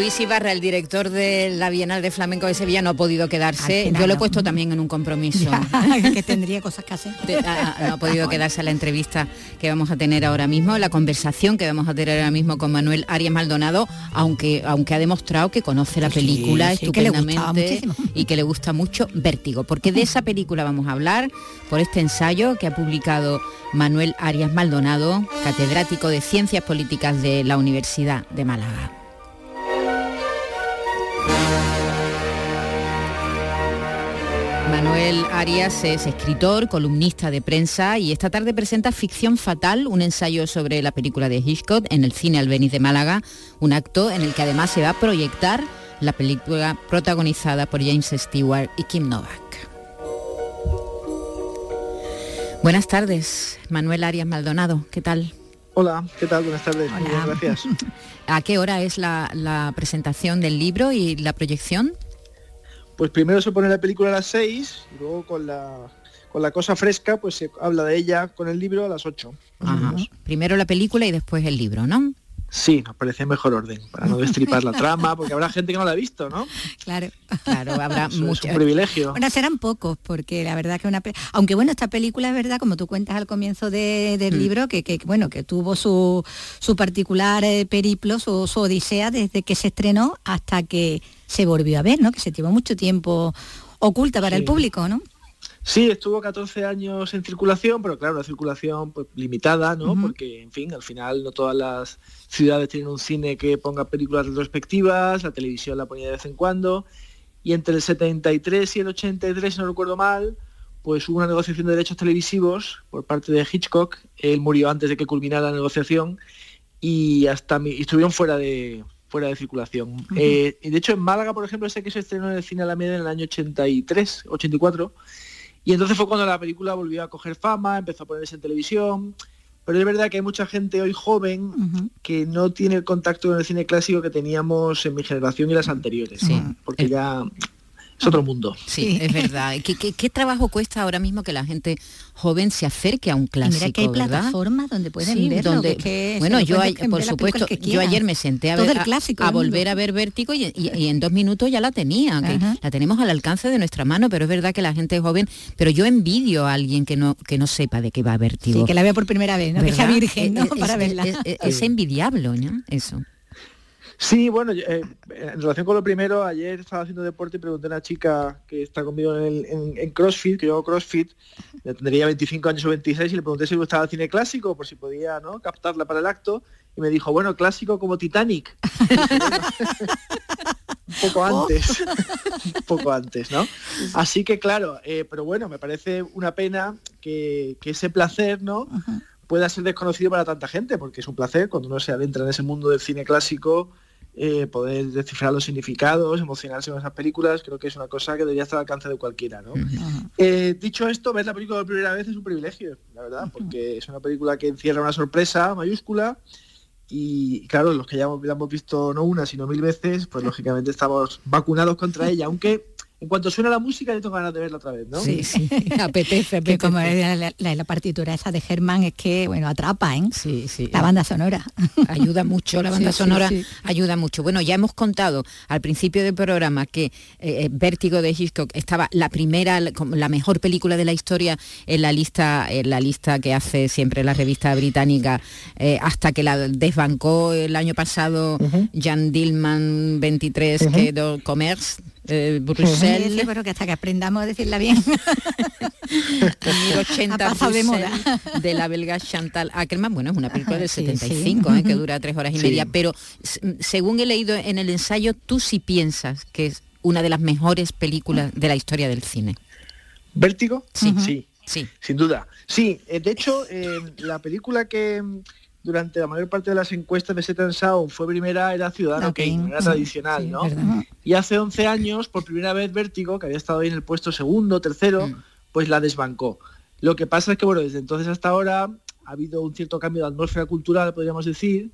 Luis Ibarra, el director de la Bienal de Flamenco de Sevilla, no ha podido quedarse. Final Yo lo he puesto también en un compromiso. que tendría cosas que hacer. De- ah, ah, no ha podido quedarse a la entrevista que vamos a tener ahora mismo, la conversación que vamos a tener ahora mismo con Manuel Arias Maldonado, aunque, aunque ha demostrado que conoce la película sí, estupendamente y que le gusta mucho Vértigo, porque de esa película vamos a hablar por este ensayo que ha publicado Manuel Arias Maldonado, catedrático de Ciencias Políticas de la Universidad de Málaga. Manuel Arias es escritor, columnista de prensa y esta tarde presenta Ficción Fatal, un ensayo sobre la película de Hitchcock en el Cine Albeniz de Málaga, un acto en el que además se va a proyectar la película protagonizada por James Stewart y Kim Novak. Buenas tardes, Manuel Arias Maldonado, ¿qué tal? Hola, ¿qué tal? Buenas tardes. Hola. gracias. ¿A qué hora es la, la presentación del libro y la proyección? Pues primero se pone la película a las 6 y luego con la, con la cosa fresca pues se habla de ella con el libro a las 8. Ajá. Primero la película y después el libro, ¿no? Sí, nos parece mejor orden, para no destripar la trama, porque habrá gente que no la ha visto, ¿no? Claro. Claro, habrá Eso es un privilegio. Bueno, serán pocos, porque la verdad que una... Aunque bueno, esta película es verdad, como tú cuentas al comienzo de- del Mm. libro, que, que, bueno, que tuvo su, su particular eh, periplo, su, su odisea desde que se estrenó hasta que se volvió a ver, ¿no? Que se llevó mucho tiempo oculta para Sí. el público, ¿no? Sí, estuvo 14 años en circulación, pero claro, una circulación pues, limitada, ¿no? Porque, en fin, al final no todas las ciudades tienen un cine que ponga películas retrospectivas, la televisión la ponía de vez en cuando, y entre el 73 y el 83, si no recuerdo mal, pues hubo una negociación de derechos televisivos por parte de Hitchcock, él murió antes de que culminara la negociación, y hasta y estuvieron fuera de fuera de circulación. Eh, y de hecho en Málaga, por ejemplo, sé que se estrenó en el cine Alameda en el año 83, 84, y entonces fue cuando la película volvió a coger fama, empezó a ponerse en televisión, pero es verdad que hay mucha gente hoy joven que no tiene el contacto con el cine clásico que teníamos en mi generación y las anteriores, Sí. ¿no? porque ya es otro mundo. Sí, es verdad. ¿Qué, qué, qué trabajo cuesta ahora mismo que la gente joven se acerque a un Y clásico, mira que hay ¿verdad? plataformas donde pueden Sí, verlo, donde- que- bueno, yo, pueden ay- ver por supuesto, yo ayer me senté a, ver, el clásico a, volver a ver Vértigo y, y- y en dos minutos ya la tenía, que la tenemos al alcance de nuestra mano, pero es verdad que la gente es joven, pero yo envidio a alguien que no, que no sepa de qué va Vértigo. Sí, que la vea por primera vez, ¿no? Que sea virgen, ¿no? Es- Para es- verla. es- es- es envidiable, ¿no? Eso. Sí, bueno, eh, en relación con lo primero, ayer estaba haciendo deporte y pregunté a una chica que está conmigo en, el- en- en CrossFit, que yo hago CrossFit, le tendría 25 años o 26, y le pregunté si le gustaba el cine clásico, por si podía ¿no? captarla para el acto, y me dijo, bueno, clásico como Titanic. un poco antes, un poco antes, ¿no? Así que claro, eh, pero bueno, me parece una pena que, que ese placer, ¿no? pueda ser desconocido para tanta gente, porque es un placer cuando uno se adentra en ese mundo del cine clásico, eh, poder descifrar los significados, emocionarse con esas películas, creo que es una cosa que debería estar al alcance de cualquiera, ¿no? Eh, dicho esto, ver la película por primera vez es un privilegio, la verdad, porque es una película que encierra una sorpresa mayúscula y claro, los que ya hemos- la hemos visto no una, sino mil veces, pues lógicamente estamos vacunados contra ella, aunque en cuanto suena la música yo tengo ganas de verla otra vez, ¿no? Sí, sí. apetece, Que como apetece. la, la- la partitura esa de Germán es que, bueno, atrapa, ¿eh? Sí, sí. La banda sonora. ayuda mucho, la banda Sí, sonora sí. ayuda mucho. Bueno, ya hemos contado al principio del programa que eh, eh, Vértigo de Hitchcock estaba la primera, la- como la mejor película de la historia en la lista, en la lista que hace siempre la revista británica, eh, hasta que la desbancó el año pasado Jan Dillman 23, que do Commerce, eh, Bruxelles. Sí, pero que hasta que aprendamos a decirla bien. 1080 Ha pasado de moda. De la belga Chantal Ackerman. Bueno, es una película del Sí, 75, sí. ¿eh? que dura tres horas y Sí. media, pero según he leído en el ensayo, tú sí piensas que es una de las mejores películas de la historia del cine. ¿Vértigo? Sí. sí. Sí. Sin duda. Sí, eh, de hecho, eh, la película que durante la mayor parte de las encuestas de Set and Sound fue primera era Ciudadano Ok. Kane, era tradicional, sí, ¿no? verdad. Y hace 11 años, por primera vez, Vértigo, que había estado ahí en el puesto segundo, tercero, Mm. pues la desbancó. Lo que pasa es que, bueno, desde entonces hasta ahora ha habido un cierto cambio de atmósfera cultural, podríamos decir,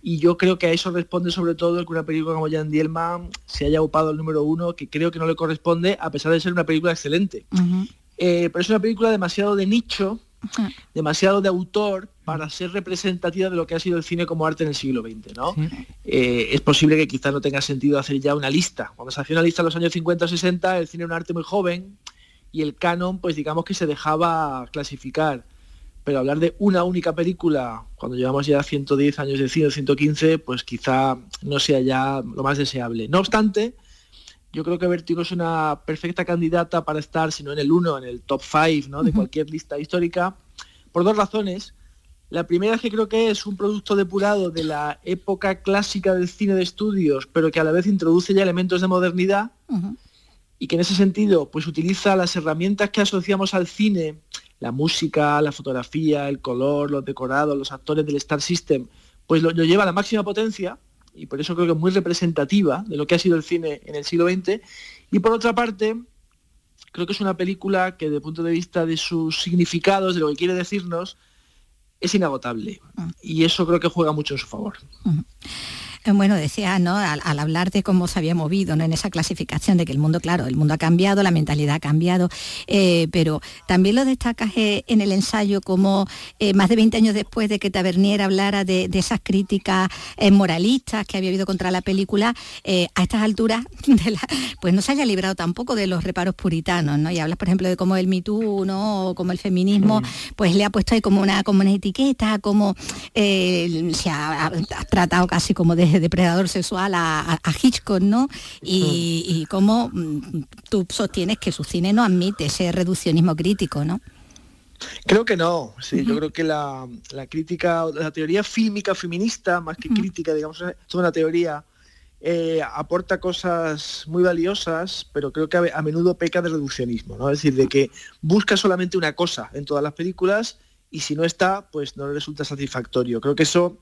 y yo creo que a eso responde sobre todo el que una película como Jan Dielman se haya upado el número uno, que creo que no le corresponde, a pesar de ser una película excelente. Eh, pero es una película demasiado de nicho, demasiado de autor para ser representativa de lo que ha sido el cine como arte en el siglo XX, ¿no? Eh, es posible que quizá no tenga sentido hacer ya una lista. Cuando se hacía una lista en los años 50 o 60, el cine era un arte muy joven y el canon, pues digamos que se dejaba clasificar. Pero hablar de una única película, cuando llevamos ya 110 años de cine, 115, pues quizá no sea ya lo más deseable. No obstante, yo creo que Vertigo es una perfecta candidata para estar, si no en el 1, en el top 5 ¿no? de cualquier lista histórica, por dos razones. La primera es que creo que es un producto depurado de la época clásica del cine de estudios, pero que a la vez introduce ya elementos de modernidad y que en ese sentido pues utiliza las herramientas que asociamos al cine, la música, la fotografía, el color, los decorados, los actores del Star System, pues lo, lo lleva a la máxima potencia y por eso creo que es muy representativa de lo que ha sido el cine en el siglo XX. Y por otra parte, creo que es una película que desde el punto de vista de sus significados, de lo que quiere decirnos, es inagotable. Y eso creo que juega mucho en su favor. Bueno, decía, ¿no? Al, al hablar de cómo se había movido ¿no? en esa clasificación de que el mundo, claro, el mundo ha cambiado, la mentalidad ha cambiado, eh, pero también lo destacas eh, en el ensayo como eh, más de 20 años después de que Tavernier hablara de, de esas críticas eh, moralistas que había habido contra la película, eh, a estas alturas, de la- pues no se haya librado tampoco de los reparos puritanos, ¿no? Y hablas, por ejemplo, de cómo el Me Too, ¿no? O como el feminismo, pues le ha puesto ahí como una, como una etiqueta, como eh, se ha, ha- ha tratado casi como de depredador sexual a, a- a Hitchcock, ¿no? Y, y cómo mm, tú sostienes que su cine no admite ese reduccionismo crítico, ¿no? Creo que no, sí, yo creo que la, la crítica, la teoría fílmica feminista, más que crítica, digamos, es una teoría, eh, aporta cosas muy valiosas, pero creo que a, a menudo peca de reduccionismo, ¿no? Es decir, de que busca solamente una cosa en todas las películas y si no está, pues no le resulta satisfactorio. Creo que eso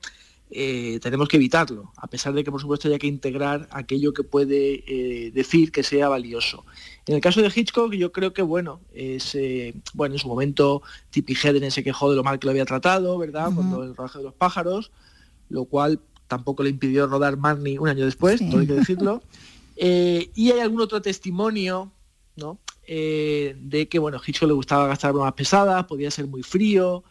eh, tenemos que evitarlo, a pesar de que por supuesto haya que integrar aquello que puede eh, decir que sea valioso. En el caso de Hitchcock, yo creo que bueno, es, eh, bueno, en su momento Tippi Hedren se quejó de lo mal que lo había tratado, ¿verdad? Cuando el rodaje de los pájaros, lo cual tampoco le impidió rodar Marnie un año después, Sí. todo hay que decirlo. Y hay algún otro testimonio, ¿no? De que, bueno, Hitchcock le gustaba gastar bromas pesadas, podía ser muy frío.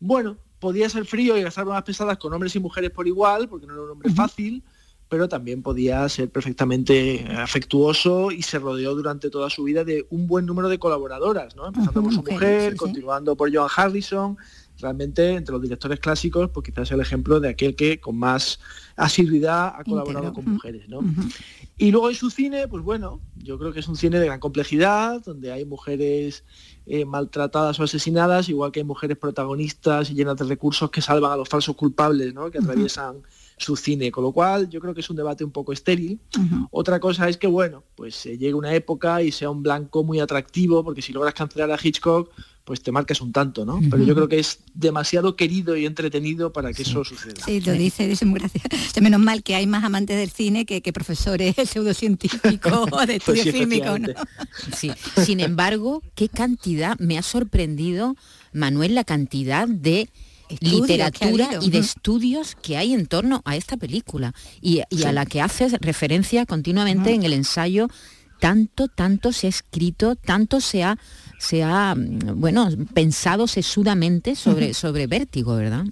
Bueno, podía ser frío y gastar bromas pesadas con hombres y mujeres por igual, porque no era un hombre fácil, pero también podía ser perfectamente afectuoso y se rodeó durante toda su vida de un buen número de colaboradoras, ¿no? Empezando por su mujer, continuando por Joan Harrison. Realmente, entre los directores clásicos, pues quizás el ejemplo de aquel que con más asiduidad ha colaborado con mujeres, ¿no? Y luego en su cine, pues bueno, yo creo que es un cine de gran complejidad, donde hay mujeres eh, maltratadas o asesinadas, igual que hay mujeres protagonistas y llenas de recursos que salvan a los falsos culpables, ¿no? Que atraviesan su cine. Con lo cual, yo creo que es un debate un poco estéril. Otra cosa es que, bueno, pues se llegue una época y sea un blanco muy atractivo, porque si logras cancelar a Hitchcock, pues te marcas un tanto, ¿no? Pero yo creo que es demasiado querido y entretenido para que eso suceda. Sí, lo dice, dice muy. O sea, menos mal que hay más amantes del cine que, que profesores pseudocientíficos de Pues estudios sí, fílmicos, ¿no? Sí. Sin embargo, qué cantidad, me ha sorprendido, Manuel, la cantidad de Ha literatura y de estudios que hay en torno a esta película y, y a la que haces referencia continuamente en el ensayo. Tanto, tanto se ha escrito, tanto se ha, se ha mm, bueno, pensado sesudamente sobre, sobre vértigo, ¿verdad?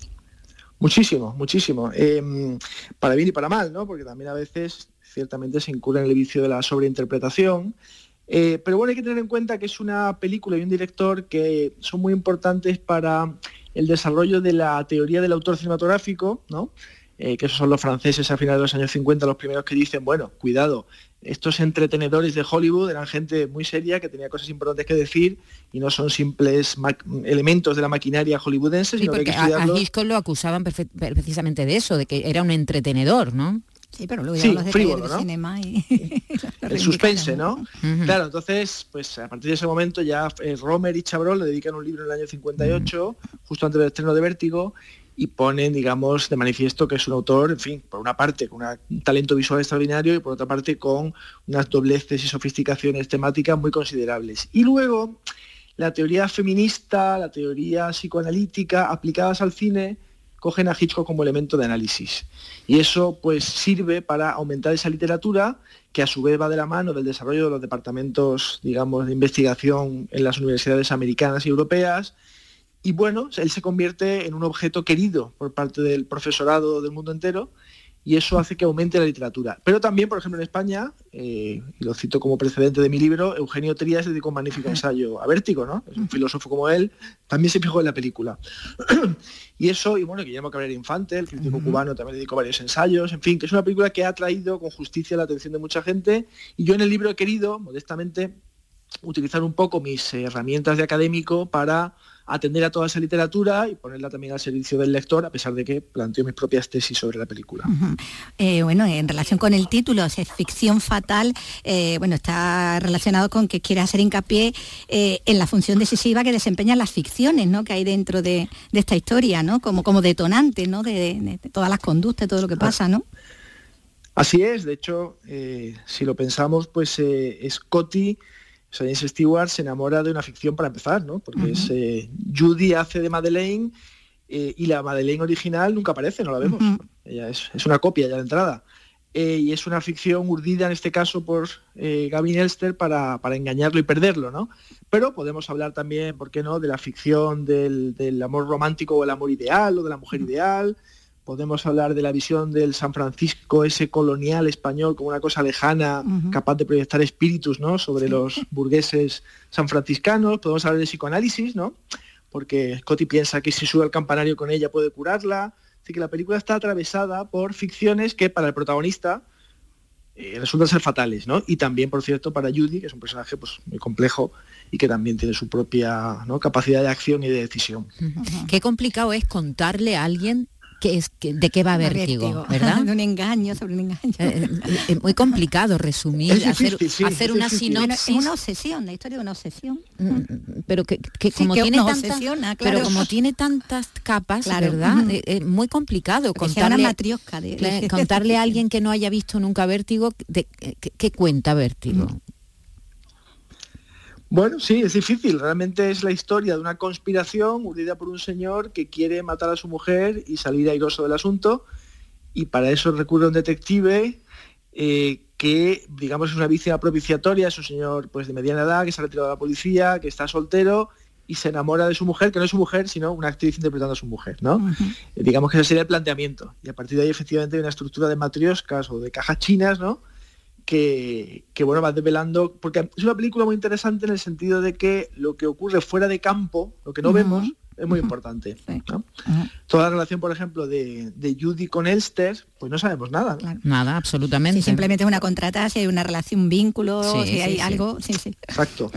Muchísimo, muchísimo. Eh, para bien y para mal, ¿no? Porque también a veces ciertamente se incurre en el vicio de la sobreinterpretación. Eh, pero bueno, hay que tener en cuenta que es una película y un director que son muy importantes para el desarrollo de la teoría del autor cinematográfico, ¿no? Eh, que esos son los franceses a finales de los años 50 los primeros que dicen, bueno, cuidado, estos entretenedores de Hollywood eran gente muy seria que tenía cosas importantes que decir y no son simples elementos de la maquinaria hollywoodense, Sí, sino que hay porque que a, a estudiarlos. Hitchcock lo acusaban precisamente de eso, de que era un entretenedor, ¿no? Sí, pero luego Sí, ya los detalles frívolo, ¿no? cinema y el suspense, ¿no? Claro, entonces, pues a partir de ese momento ya eh, Romer y Chabrol le dedican un libro en el año 58, justo antes del estreno de Vértigo, y ponen, digamos, de manifiesto que es un autor, en fin, por una parte con una- un talento visual extraordinario y por otra parte con unas dobleces y sofisticaciones temáticas muy considerables. Y luego, la teoría feminista, la teoría psicoanalítica aplicadas al cine, cogen a Hitchcock como elemento de análisis. Y eso pues sirve para aumentar esa literatura que a su vez va de la mano del desarrollo de los departamentos, digamos, de investigación en las universidades americanas y europeas. Y bueno, él se convierte en un objeto querido por parte del profesorado del mundo entero y eso hace que aumente la literatura. Pero también, por ejemplo, en España, eh, y lo cito como precedente de mi libro, Eugenio Trías dedicó un magnífico ensayo a Vértigo, ¿no? Es un filósofo como él, también se fijó en la película. y eso, y bueno, Guillermo Cabrera Infante, el crítico cubano, también dedicó varios ensayos, en fin, que es una película que ha atraído con justicia la atención de mucha gente, y yo en el libro he querido, modestamente, utilizar un poco mis herramientas de académico para atender a toda esa literatura y ponerla también al servicio del lector, a pesar de que planteo mis propias tesis sobre la película. Eh, bueno, en relación con el título, es ficción fatal, eh, bueno, está relacionado con que quiere hacer hincapié eh, en la función decisiva que desempeñan las ficciones, ¿no? Que hay dentro de, de esta historia, ¿no? Como, como detonante, ¿no? De, de- de todas las conductas, todo lo que pasa, ¿no? Así es, de hecho, si lo pensamos, pues Scotty, o sea, James Stewart se enamora de una ficción para empezar, ¿no? Porque es, eh, Judy hace de Madeleine eh, y la Madeleine original nunca aparece, no la vemos. Ella es, es una copia ya de entrada. Eh, y es una ficción urdida en este caso por eh, Gavin Elster para, para engañarlo y perderlo, ¿no? Pero podemos hablar también, ¿por qué no?, de la ficción del, del amor romántico o el amor ideal o de la mujer ideal. Podemos hablar de la visión del San Francisco, ese colonial español, como una cosa lejana, capaz de proyectar espíritus, ¿no?, sobre los burgueses sanfranciscanos. Podemos hablar de psicoanálisis, ¿no? Porque Scotty piensa que si sube al campanario con ella puede curarla. Así que la película está atravesada por ficciones que para el protagonista eh, resultan ser fatales, ¿no? Y también, por cierto, para Judy, que es un personaje pues, muy complejo y que también tiene su propia ¿no? capacidad de acción y de decisión. Qué complicado es contarle a alguien que es, que- de qué va Vértigo, ¿verdad? de un engaño sobre un engaño. Eh, Es muy complicado resumir, Es hacer, difícil, sí, hacer es una difícil. Bueno, sinopsis. es una obsesión, la historia de una obsesión. pero que, que Sí, como que tiene nos tantas obsesiona, pero claro. como tiene tantas capas Claro. verdad Ujú. Eh, es muy complicado Que sea una contarle matriosca de- contarle a alguien que no haya visto nunca vértigo de qué, qué cuenta vértigo Bueno, sí, es difícil. Realmente es la historia de una conspiración urdida por un señor que quiere matar a su mujer y salir airoso del asunto. Y para eso recurre a un detective eh, que digamos es una víctima propiciatoria, es un señor pues de mediana edad que se ha retirado de la policía, que está soltero y se enamora de su mujer, que no es su mujer, sino una actriz interpretando a su mujer, ¿no? Eh, digamos que ese sería el planteamiento. Y a partir de ahí efectivamente hay una estructura de matrioscas o de cajas chinas, ¿no? Que, que, bueno va desvelando porque es una película muy interesante en el sentido de que lo que ocurre fuera de campo lo que no vemos es muy importante ¿no? toda la relación por ejemplo de, de, Judy con Elster pues no sabemos nada ¿no? nada absolutamente. Sí, simplemente es una contrata si hay una relación un vínculo sí, si hay sí, algo sí sí. Exacto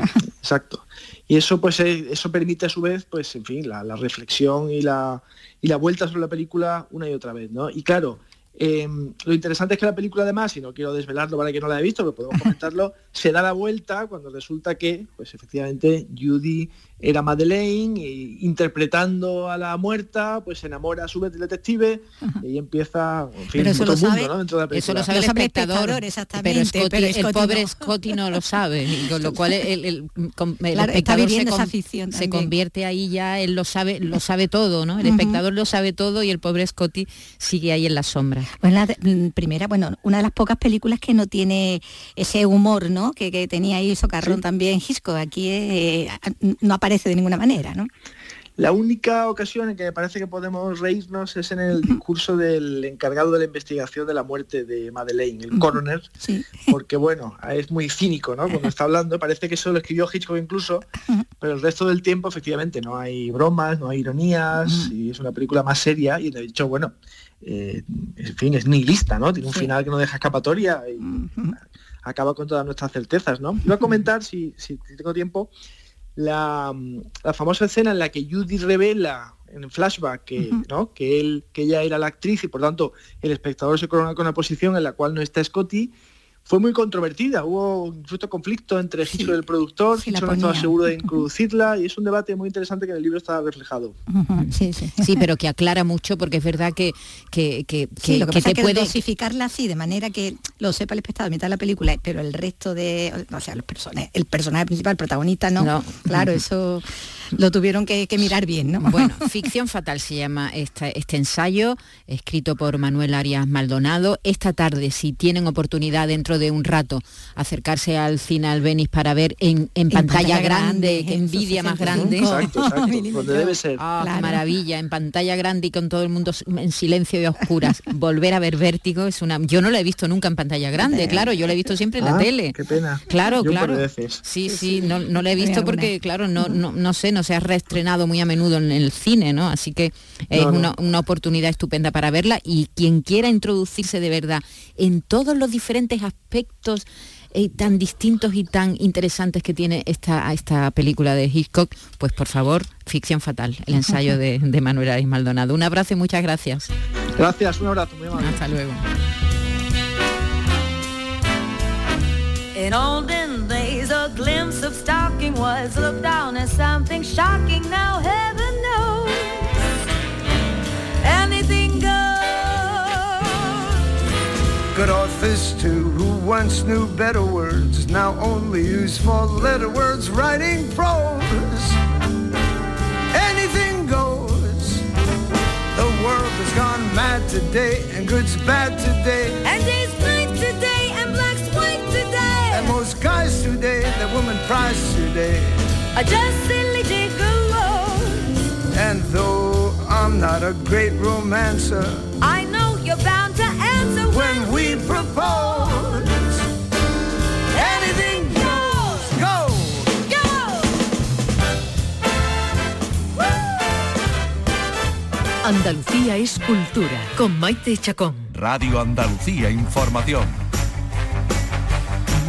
exacto. Y eso pues eh, eso permite a su vez pues en fin la, la reflexión y la y la vuelta sobre la película una y otra vez no y claro eh, lo interesante es que la película además, y no quiero desvelarlo para que no la haya visto, pero podemos comentarlo, se da la vuelta cuando resulta que, pues efectivamente, Judy era Madeleine y interpretando a la muerta, pues se enamora a su vez del detective y ahí empieza, en fin, pero eso otro lo mundo, sabe, ¿no? Dentro de la película. Eso lo sabe el espectador, exactamente, pero, Scotty- pero el pobre no. Scotty no lo sabe, y con lo cual el, el- el Claro, está espectador se, esa convierte ahí ya, él lo sabe, lo sabe todo, ¿no? El espectador lo sabe todo y el pobre Scotty sigue ahí en la sombra. Pues la de- mm, primera, bueno, una de las pocas películas que no tiene ese humor, ¿no? Que, que tenía ahí Socarrón también Hitchcock. Aquí eh, no aparece de ninguna manera, ¿no? La única ocasión en que me parece que podemos reírnos es en el discurso del encargado de la investigación de la muerte de Madeleine, el coroner, Sí. porque bueno, es muy cínico, ¿no? Cuando está hablando, parece que eso lo escribió Hitchcock incluso, pero el resto del tiempo efectivamente no hay bromas, no hay ironías, y es una película más seria y de hecho, bueno, eh, en fin, es nihilista, ¿no? Tiene un Sí. final que no deja escapatoria y acaba con todas nuestras certezas, ¿no? Iba a comentar, si, si tengo tiempo, la, la famosa escena en la que Judy revela en flashback que, ¿no? que, él, que ella era la actriz y por tanto el espectador se corona con una posición en la cual no está Scotty, fue muy controvertida. Hubo incluso conflicto entre Hitchcock y el productor, sí, Hitchcock no estaba seguro de introducirla y es un debate muy interesante que en el libro está reflejado. Sí, sí. Sí, pero que aclara mucho porque es verdad que, que, que, Sí, que- lo que, que pasa te es que puede... dosificarla así, de manera que lo sepa el espectador mitad de la película, pero el resto de, o sea, los personajes, el personaje principal, el protagonista, no. No. Claro, eso lo tuvieron que, que mirar bien, ¿no? Bueno, Ficción Fatal se llama esta- este ensayo, escrito por Manuel Arias Maldonado. Esta tarde, si tienen oportunidad dentro de un rato, acercarse al cine Albéniz para ver en, en pantalla, pantalla grande, envidia más 65. grande. Exacto, exacto, donde debe ser. Ah, Claro. maravilla, en pantalla grande y con todo el mundo en silencio y a oscuras. Volver a ver Vértigo es una... Yo no la he visto nunca en pantalla grande, claro, yo la he visto siempre en la Ah, tele. Qué pena. Claro, Yo claro. Sí, sí, no, no la he visto porque, claro, no, no, no sé, no se ha reestrenado muy a menudo en el cine, ¿no? Así que es No, no. Una, una oportunidad estupenda para verla y quien quiera introducirse de verdad en todos los diferentes aspectos eh, tan distintos y tan interesantes que tiene esta, esta película de Hitchcock, pues por favor, Ficción Fatal, el ensayo de, de Manuel Arias Maldonado. Un abrazo y muchas gracias. Gracias, un abrazo, muy amable. Hasta luego. Glimpse of stocking was looked down as something shocking. Now heaven knows anything goes. Good authors too, who once knew better words, now only use four letter words writing prose. Anything goes. The world has gone mad today, and good's bad today. And day's night today, and black's white today. And most guys today, woman prize today. Are just silly gigolos. And though I'm not a great romancer, I know you're bound to answer when we propose, anything goes. Go! go. Andalucía es cultura con Maite Chacón. Radio Andalucía Información.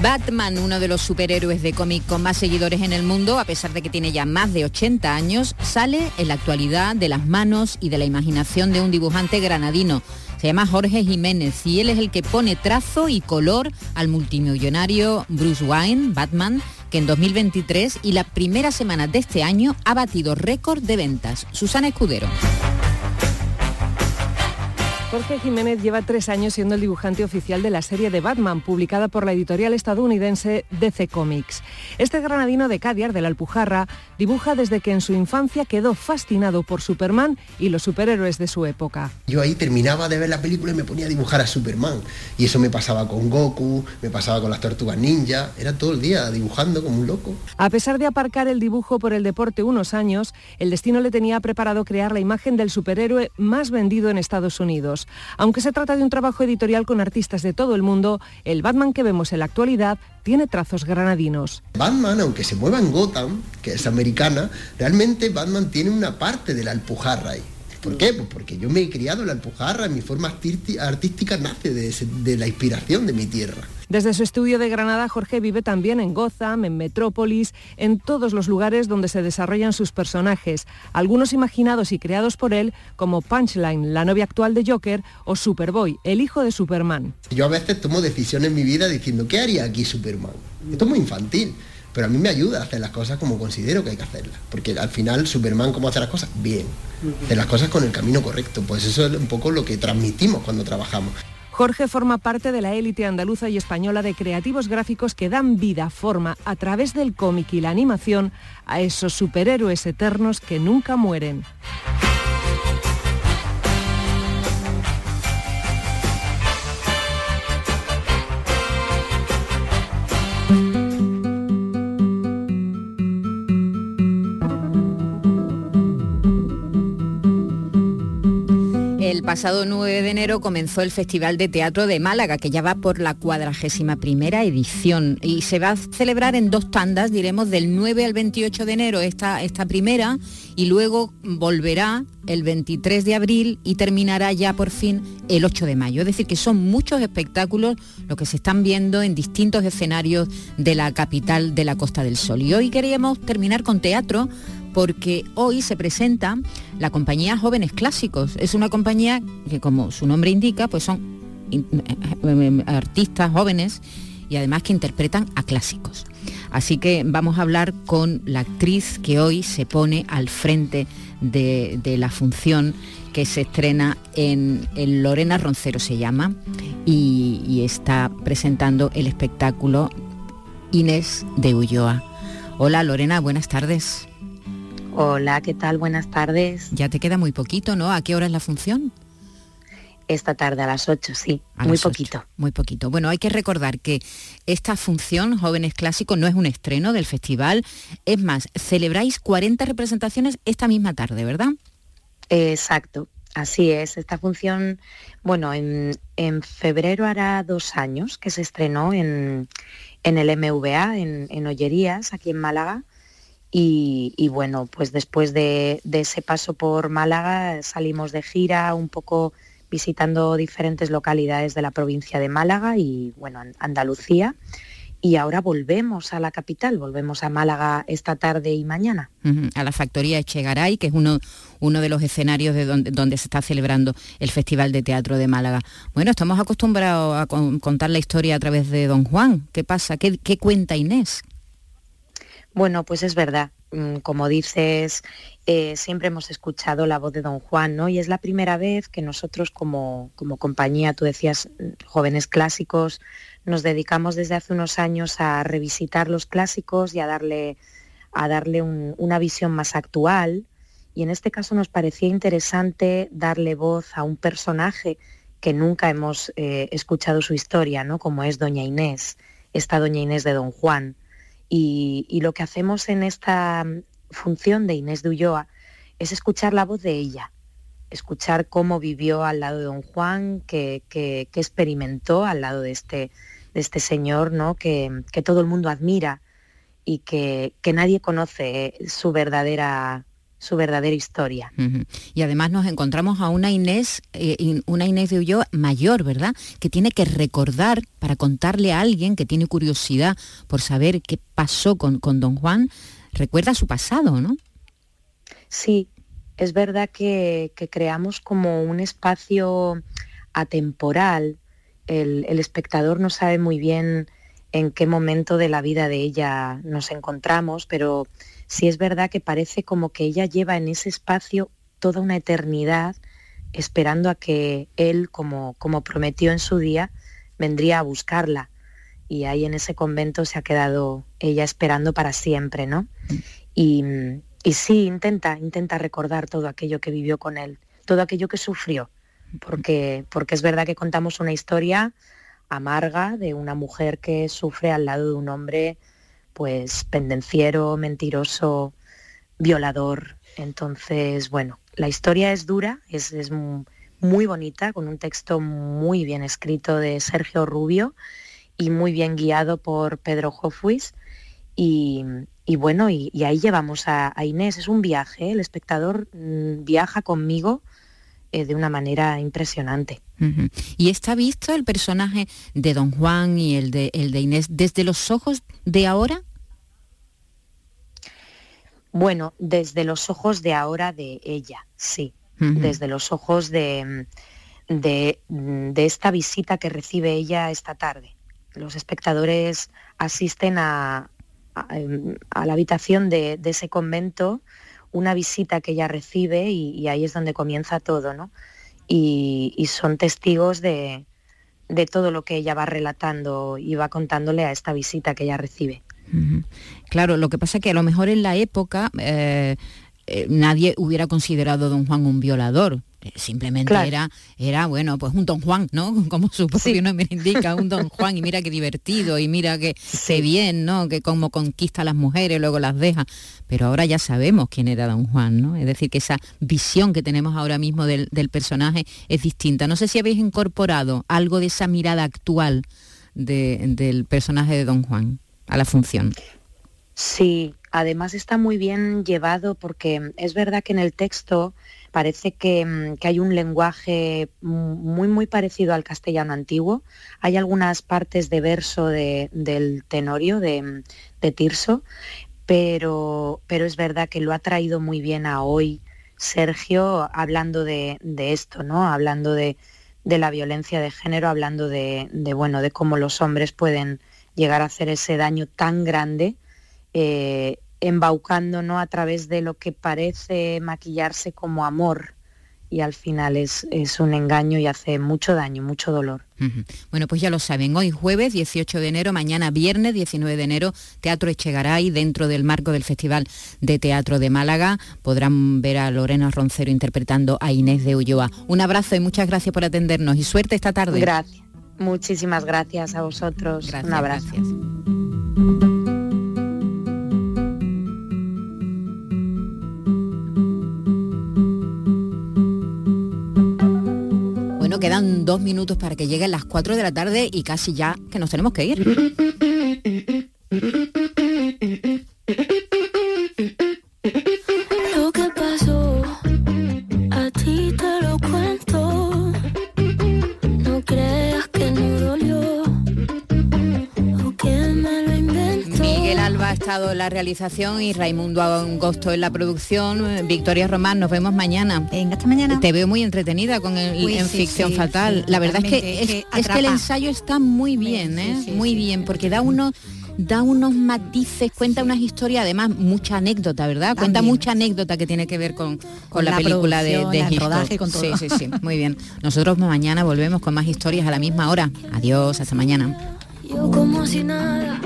Batman, uno de los superhéroes de cómic con más seguidores en el mundo, a pesar de que tiene ya más de 80 años, sale en la actualidad de las manos y de la imaginación de un dibujante granadino. Se llama Jorge Jiménez y él es el que pone trazo y color al multimillonario Bruce Wayne, Batman, que en 2023 y la primera semana de este año ha batido récord de ventas. Susana Escudero. Jorge Jiménez lleva tres años siendo el dibujante oficial de la serie de Batman, publicada por la editorial estadounidense DC Comics. Este granadino de Cadiar, de la Alpujarra, dibuja desde que en su infancia quedó fascinado por Superman y los superhéroes de su época. Yo ahí terminaba de ver la película y me ponía a dibujar a Superman. Y eso me pasaba con Goku, me pasaba con las tortugas ninja, era todo el día dibujando como un loco. A pesar de aparcar el dibujo por el deporte unos años, el destino le tenía preparado crear la imagen del superhéroe más vendido en Estados Unidos. Aunque se trata de un trabajo editorial con artistas de todo el mundo, el Batman que vemos en la actualidad tiene trazos granadinos. Batman, aunque se mueva en Gotham, que es americana, realmente Batman tiene una parte de la Alpujarra ahí. ¿Por qué? Pues porque yo me he criado en la Alpujarra, mi forma artísti- artística nace de la inspiración de mi tierra. Desde su estudio de Granada, Jorge vive también en Gotham, en Metrópolis, en todos los lugares donde se desarrollan sus personajes, algunos imaginados y creados por él, como Punchline, la novia actual de Joker, o Superboy, el hijo de Superman. Yo a veces tomo decisiones en mi vida diciendo, ¿qué haría aquí Superman? Esto es muy infantil, pero a mí me ayuda a hacer las cosas como considero que hay que hacerlas. Porque al final Superman, ¿cómo hace las cosas? Bien. De las cosas con el camino correcto. Pues eso es un poco lo que transmitimos cuando trabajamos. Jorge forma parte de la élite andaluza y española de creativos gráficos que dan vida, forma, a través del cómic y la animación, a esos superhéroes eternos que nunca mueren. Pasado 9 de enero comenzó el Festival de Teatro de Málaga, que ya va por la cuadragésima primera edición y se va a celebrar en dos tandas, diremos, del 9 al 28 de enero esta, esta primera y luego volverá el 23 de abril y terminará ya por fin el 8 de mayo. Es decir, que son muchos espectáculos los que se están viendo en distintos escenarios de la capital de la Costa del Sol. Y hoy queríamos terminar con teatro porque hoy se presenta la compañía Jóvenes Clásicos. Es una compañía que, como su nombre indica, pues son in- eh, artistas jóvenes y además que interpretan a clásicos. Así que vamos a hablar con la actriz que hoy se pone al frente de, la función que se estrena en, en Lorena Roncero se llama y, y está presentando el espectáculo Inés de Ulloa. Hola Lorena, buenas tardes. Hola, ¿qué tal? Buenas tardes. Ya te queda muy poquito, ¿no? ¿A qué hora es la función? Esta tarde a las 8, sí, A muy poquito. Muy poquito. Bueno, hay que recordar que esta función, Jóvenes Clásicos, no es un estreno del festival. Es más, celebráis 40 representaciones esta misma tarde, ¿verdad? Exacto, así es. Esta función, bueno, en, en febrero hará dos años que se estrenó en, en el MVA, en, en Ollerías, aquí en Málaga. Y, bueno, pues después de, ese paso por Málaga salimos de gira un poco visitando diferentes localidades de la provincia de Málaga y bueno, An- Andalucía. Y ahora volvemos a la capital, volvemos a Málaga esta tarde y mañana. A la factoría Echegaray, que es uno, uno de los escenarios de donde, donde se está celebrando el Festival de Teatro de Málaga. Bueno, estamos acostumbrados a con- contar la historia a través de Don Juan. ¿Qué pasa? ¿Qué, qué cuenta Inés? Bueno, pues es verdad. Mm, Como dices, eh, siempre hemos escuchado la voz de Don Juan, ¿no? Y es la primera vez que nosotros como, como compañía, tú decías, mm, jóvenes clásicos, nos dedicamos desde hace unos años a revisitar los clásicos y a darle, a darle un- una visión más actual. Y en este caso nos parecía interesante darle voz a un personaje que nunca hemos eh, escuchado su historia, ¿no? Como es Doña Inés, esta Doña Inés de Don Juan. Y, lo que hacemos en esta mm, función de Inés de Ulloa es escuchar la voz de ella, escuchar cómo vivió al lado de don Juan, que- que experimentó al lado de este, de este señor, ¿no? que, que todo el mundo admira y que, que nadie conoce su verdadera, su verdadera historia. Y además nos encontramos a una Inés, eh, una Inés de Ulloa mayor, ¿verdad? Que tiene que recordar para contarle a alguien que tiene curiosidad por saber qué pasó con, con don Juan, recuerda su pasado, ¿no? Sí, es verdad que, que creamos como un espacio atemporal. El, el espectador no sabe muy bien en qué momento de la vida de ella nos encontramos, pero sí es verdad que parece como que ella lleva en ese espacio toda una eternidad esperando a que él, como, como prometió en su día, vendría a buscarla. Y ahí en ese convento se ha quedado ella esperando para siempre, ¿no? Y, y sí, intenta, intenta recordar todo aquello que vivió con él, todo aquello que sufrió, porque, porque es verdad que contamos una historia amarga de una mujer que sufre al lado de un hombre pues pendenciero, mentiroso, violador. Entonces, bueno, la historia es dura, es, es muy bonita, con un texto muy bien escrito de Sergio Rubio y muy bien guiado por Pedro Hofwis. Y, y bueno, y, y, ahí llevamos a, a, Inés, es un viaje, el espectador mmm, viaja conmigo eh, de una manera impresionante. ¿Y está visto el personaje de Don Juan y el de, el de Inés desde los ojos de ahora? Bueno, desde los ojos de ahora de ella, sí. Uh -huh. Desde los ojos de, de, de, esta visita que recibe ella esta tarde. Los espectadores asisten a, a, a la habitación de, de, ese convento, una visita que ella recibe y, y ahí es donde comienza todo, ¿no? Y, y son testigos de, de todo lo que ella va relatando y va contándole a esta visita que ella recibe. Claro, lo que pasa es que a lo mejor en la época eh, eh, nadie hubiera considerado a don Juan un violador. Eh, simplemente claro. era, era, bueno, pues un don Juan, ¿no? Como su propio sí. nombre indica, un don Juan, y mira qué divertido, y mira que sí. qué bien, ¿no? Que como conquista a las mujeres, luego las deja. Pero ahora ya sabemos quién era don Juan, ¿no? Es decir, que esa visión que tenemos ahora mismo del, del personaje es distinta. No sé si habéis incorporado algo de esa mirada actual de, del personaje de don Juan a la función. Sí, además está muy bien llevado porque es verdad que en el texto parece que, que, hay un lenguaje muy muy parecido al castellano antiguo. Hay algunas partes de verso de, del tenorio de, de Tirso, pero, pero, es verdad que lo ha traído muy bien a hoy Sergio hablando de, de esto, ¿no? Hablando de, de, la violencia de género, hablando de, bueno, de cómo los hombres pueden llegar a hacer ese daño tan grande, eh, embaucando ¿no? a través de lo que parece maquillarse como amor y al final es, es un engaño y hace mucho daño, mucho dolor. Uh -huh. Bueno, pues ya lo saben, hoy jueves 18 de enero, mañana viernes 19 de enero, Teatro Echegaray, dentro del marco del Festival de Teatro de Málaga, podrán ver a Lorena Roncero interpretando a Inés de Ulloa. Un abrazo y muchas gracias por atendernos y suerte esta tarde. Gracias. Muchísimas gracias a vosotros. Gracias, Un abrazo. Gracias. Quedan dos minutos para que lleguen las 4 de la tarde y casi ya que nos tenemos que ir. realización y Raimundo Angosto en la producción. Victoria Román, nos vemos mañana. Venga, hasta mañana. Te veo muy entretenida con el Uy, en sí, ficción sí, fatal. sí, la verdad es que, es, que es que el ensayo está muy bien, ¿eh? muy bien, porque da unos da unos matices, cuenta unas historias, además mucha anécdota, ¿verdad? Cuenta mucha anécdota que tiene que ver con, con, Con la, la película de, de el rodaje, con todo. Sí, sí, sí, muy bien. Nosotros mañana volvemos con más historias a la misma hora. Adiós, hasta mañana. Yo como si nada.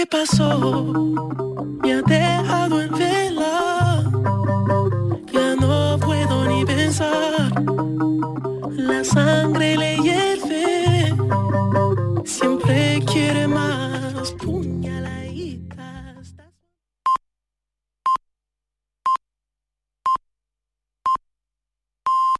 Que pasó me ha dejado en vela. Ya no puedo ni pensar. La sangre le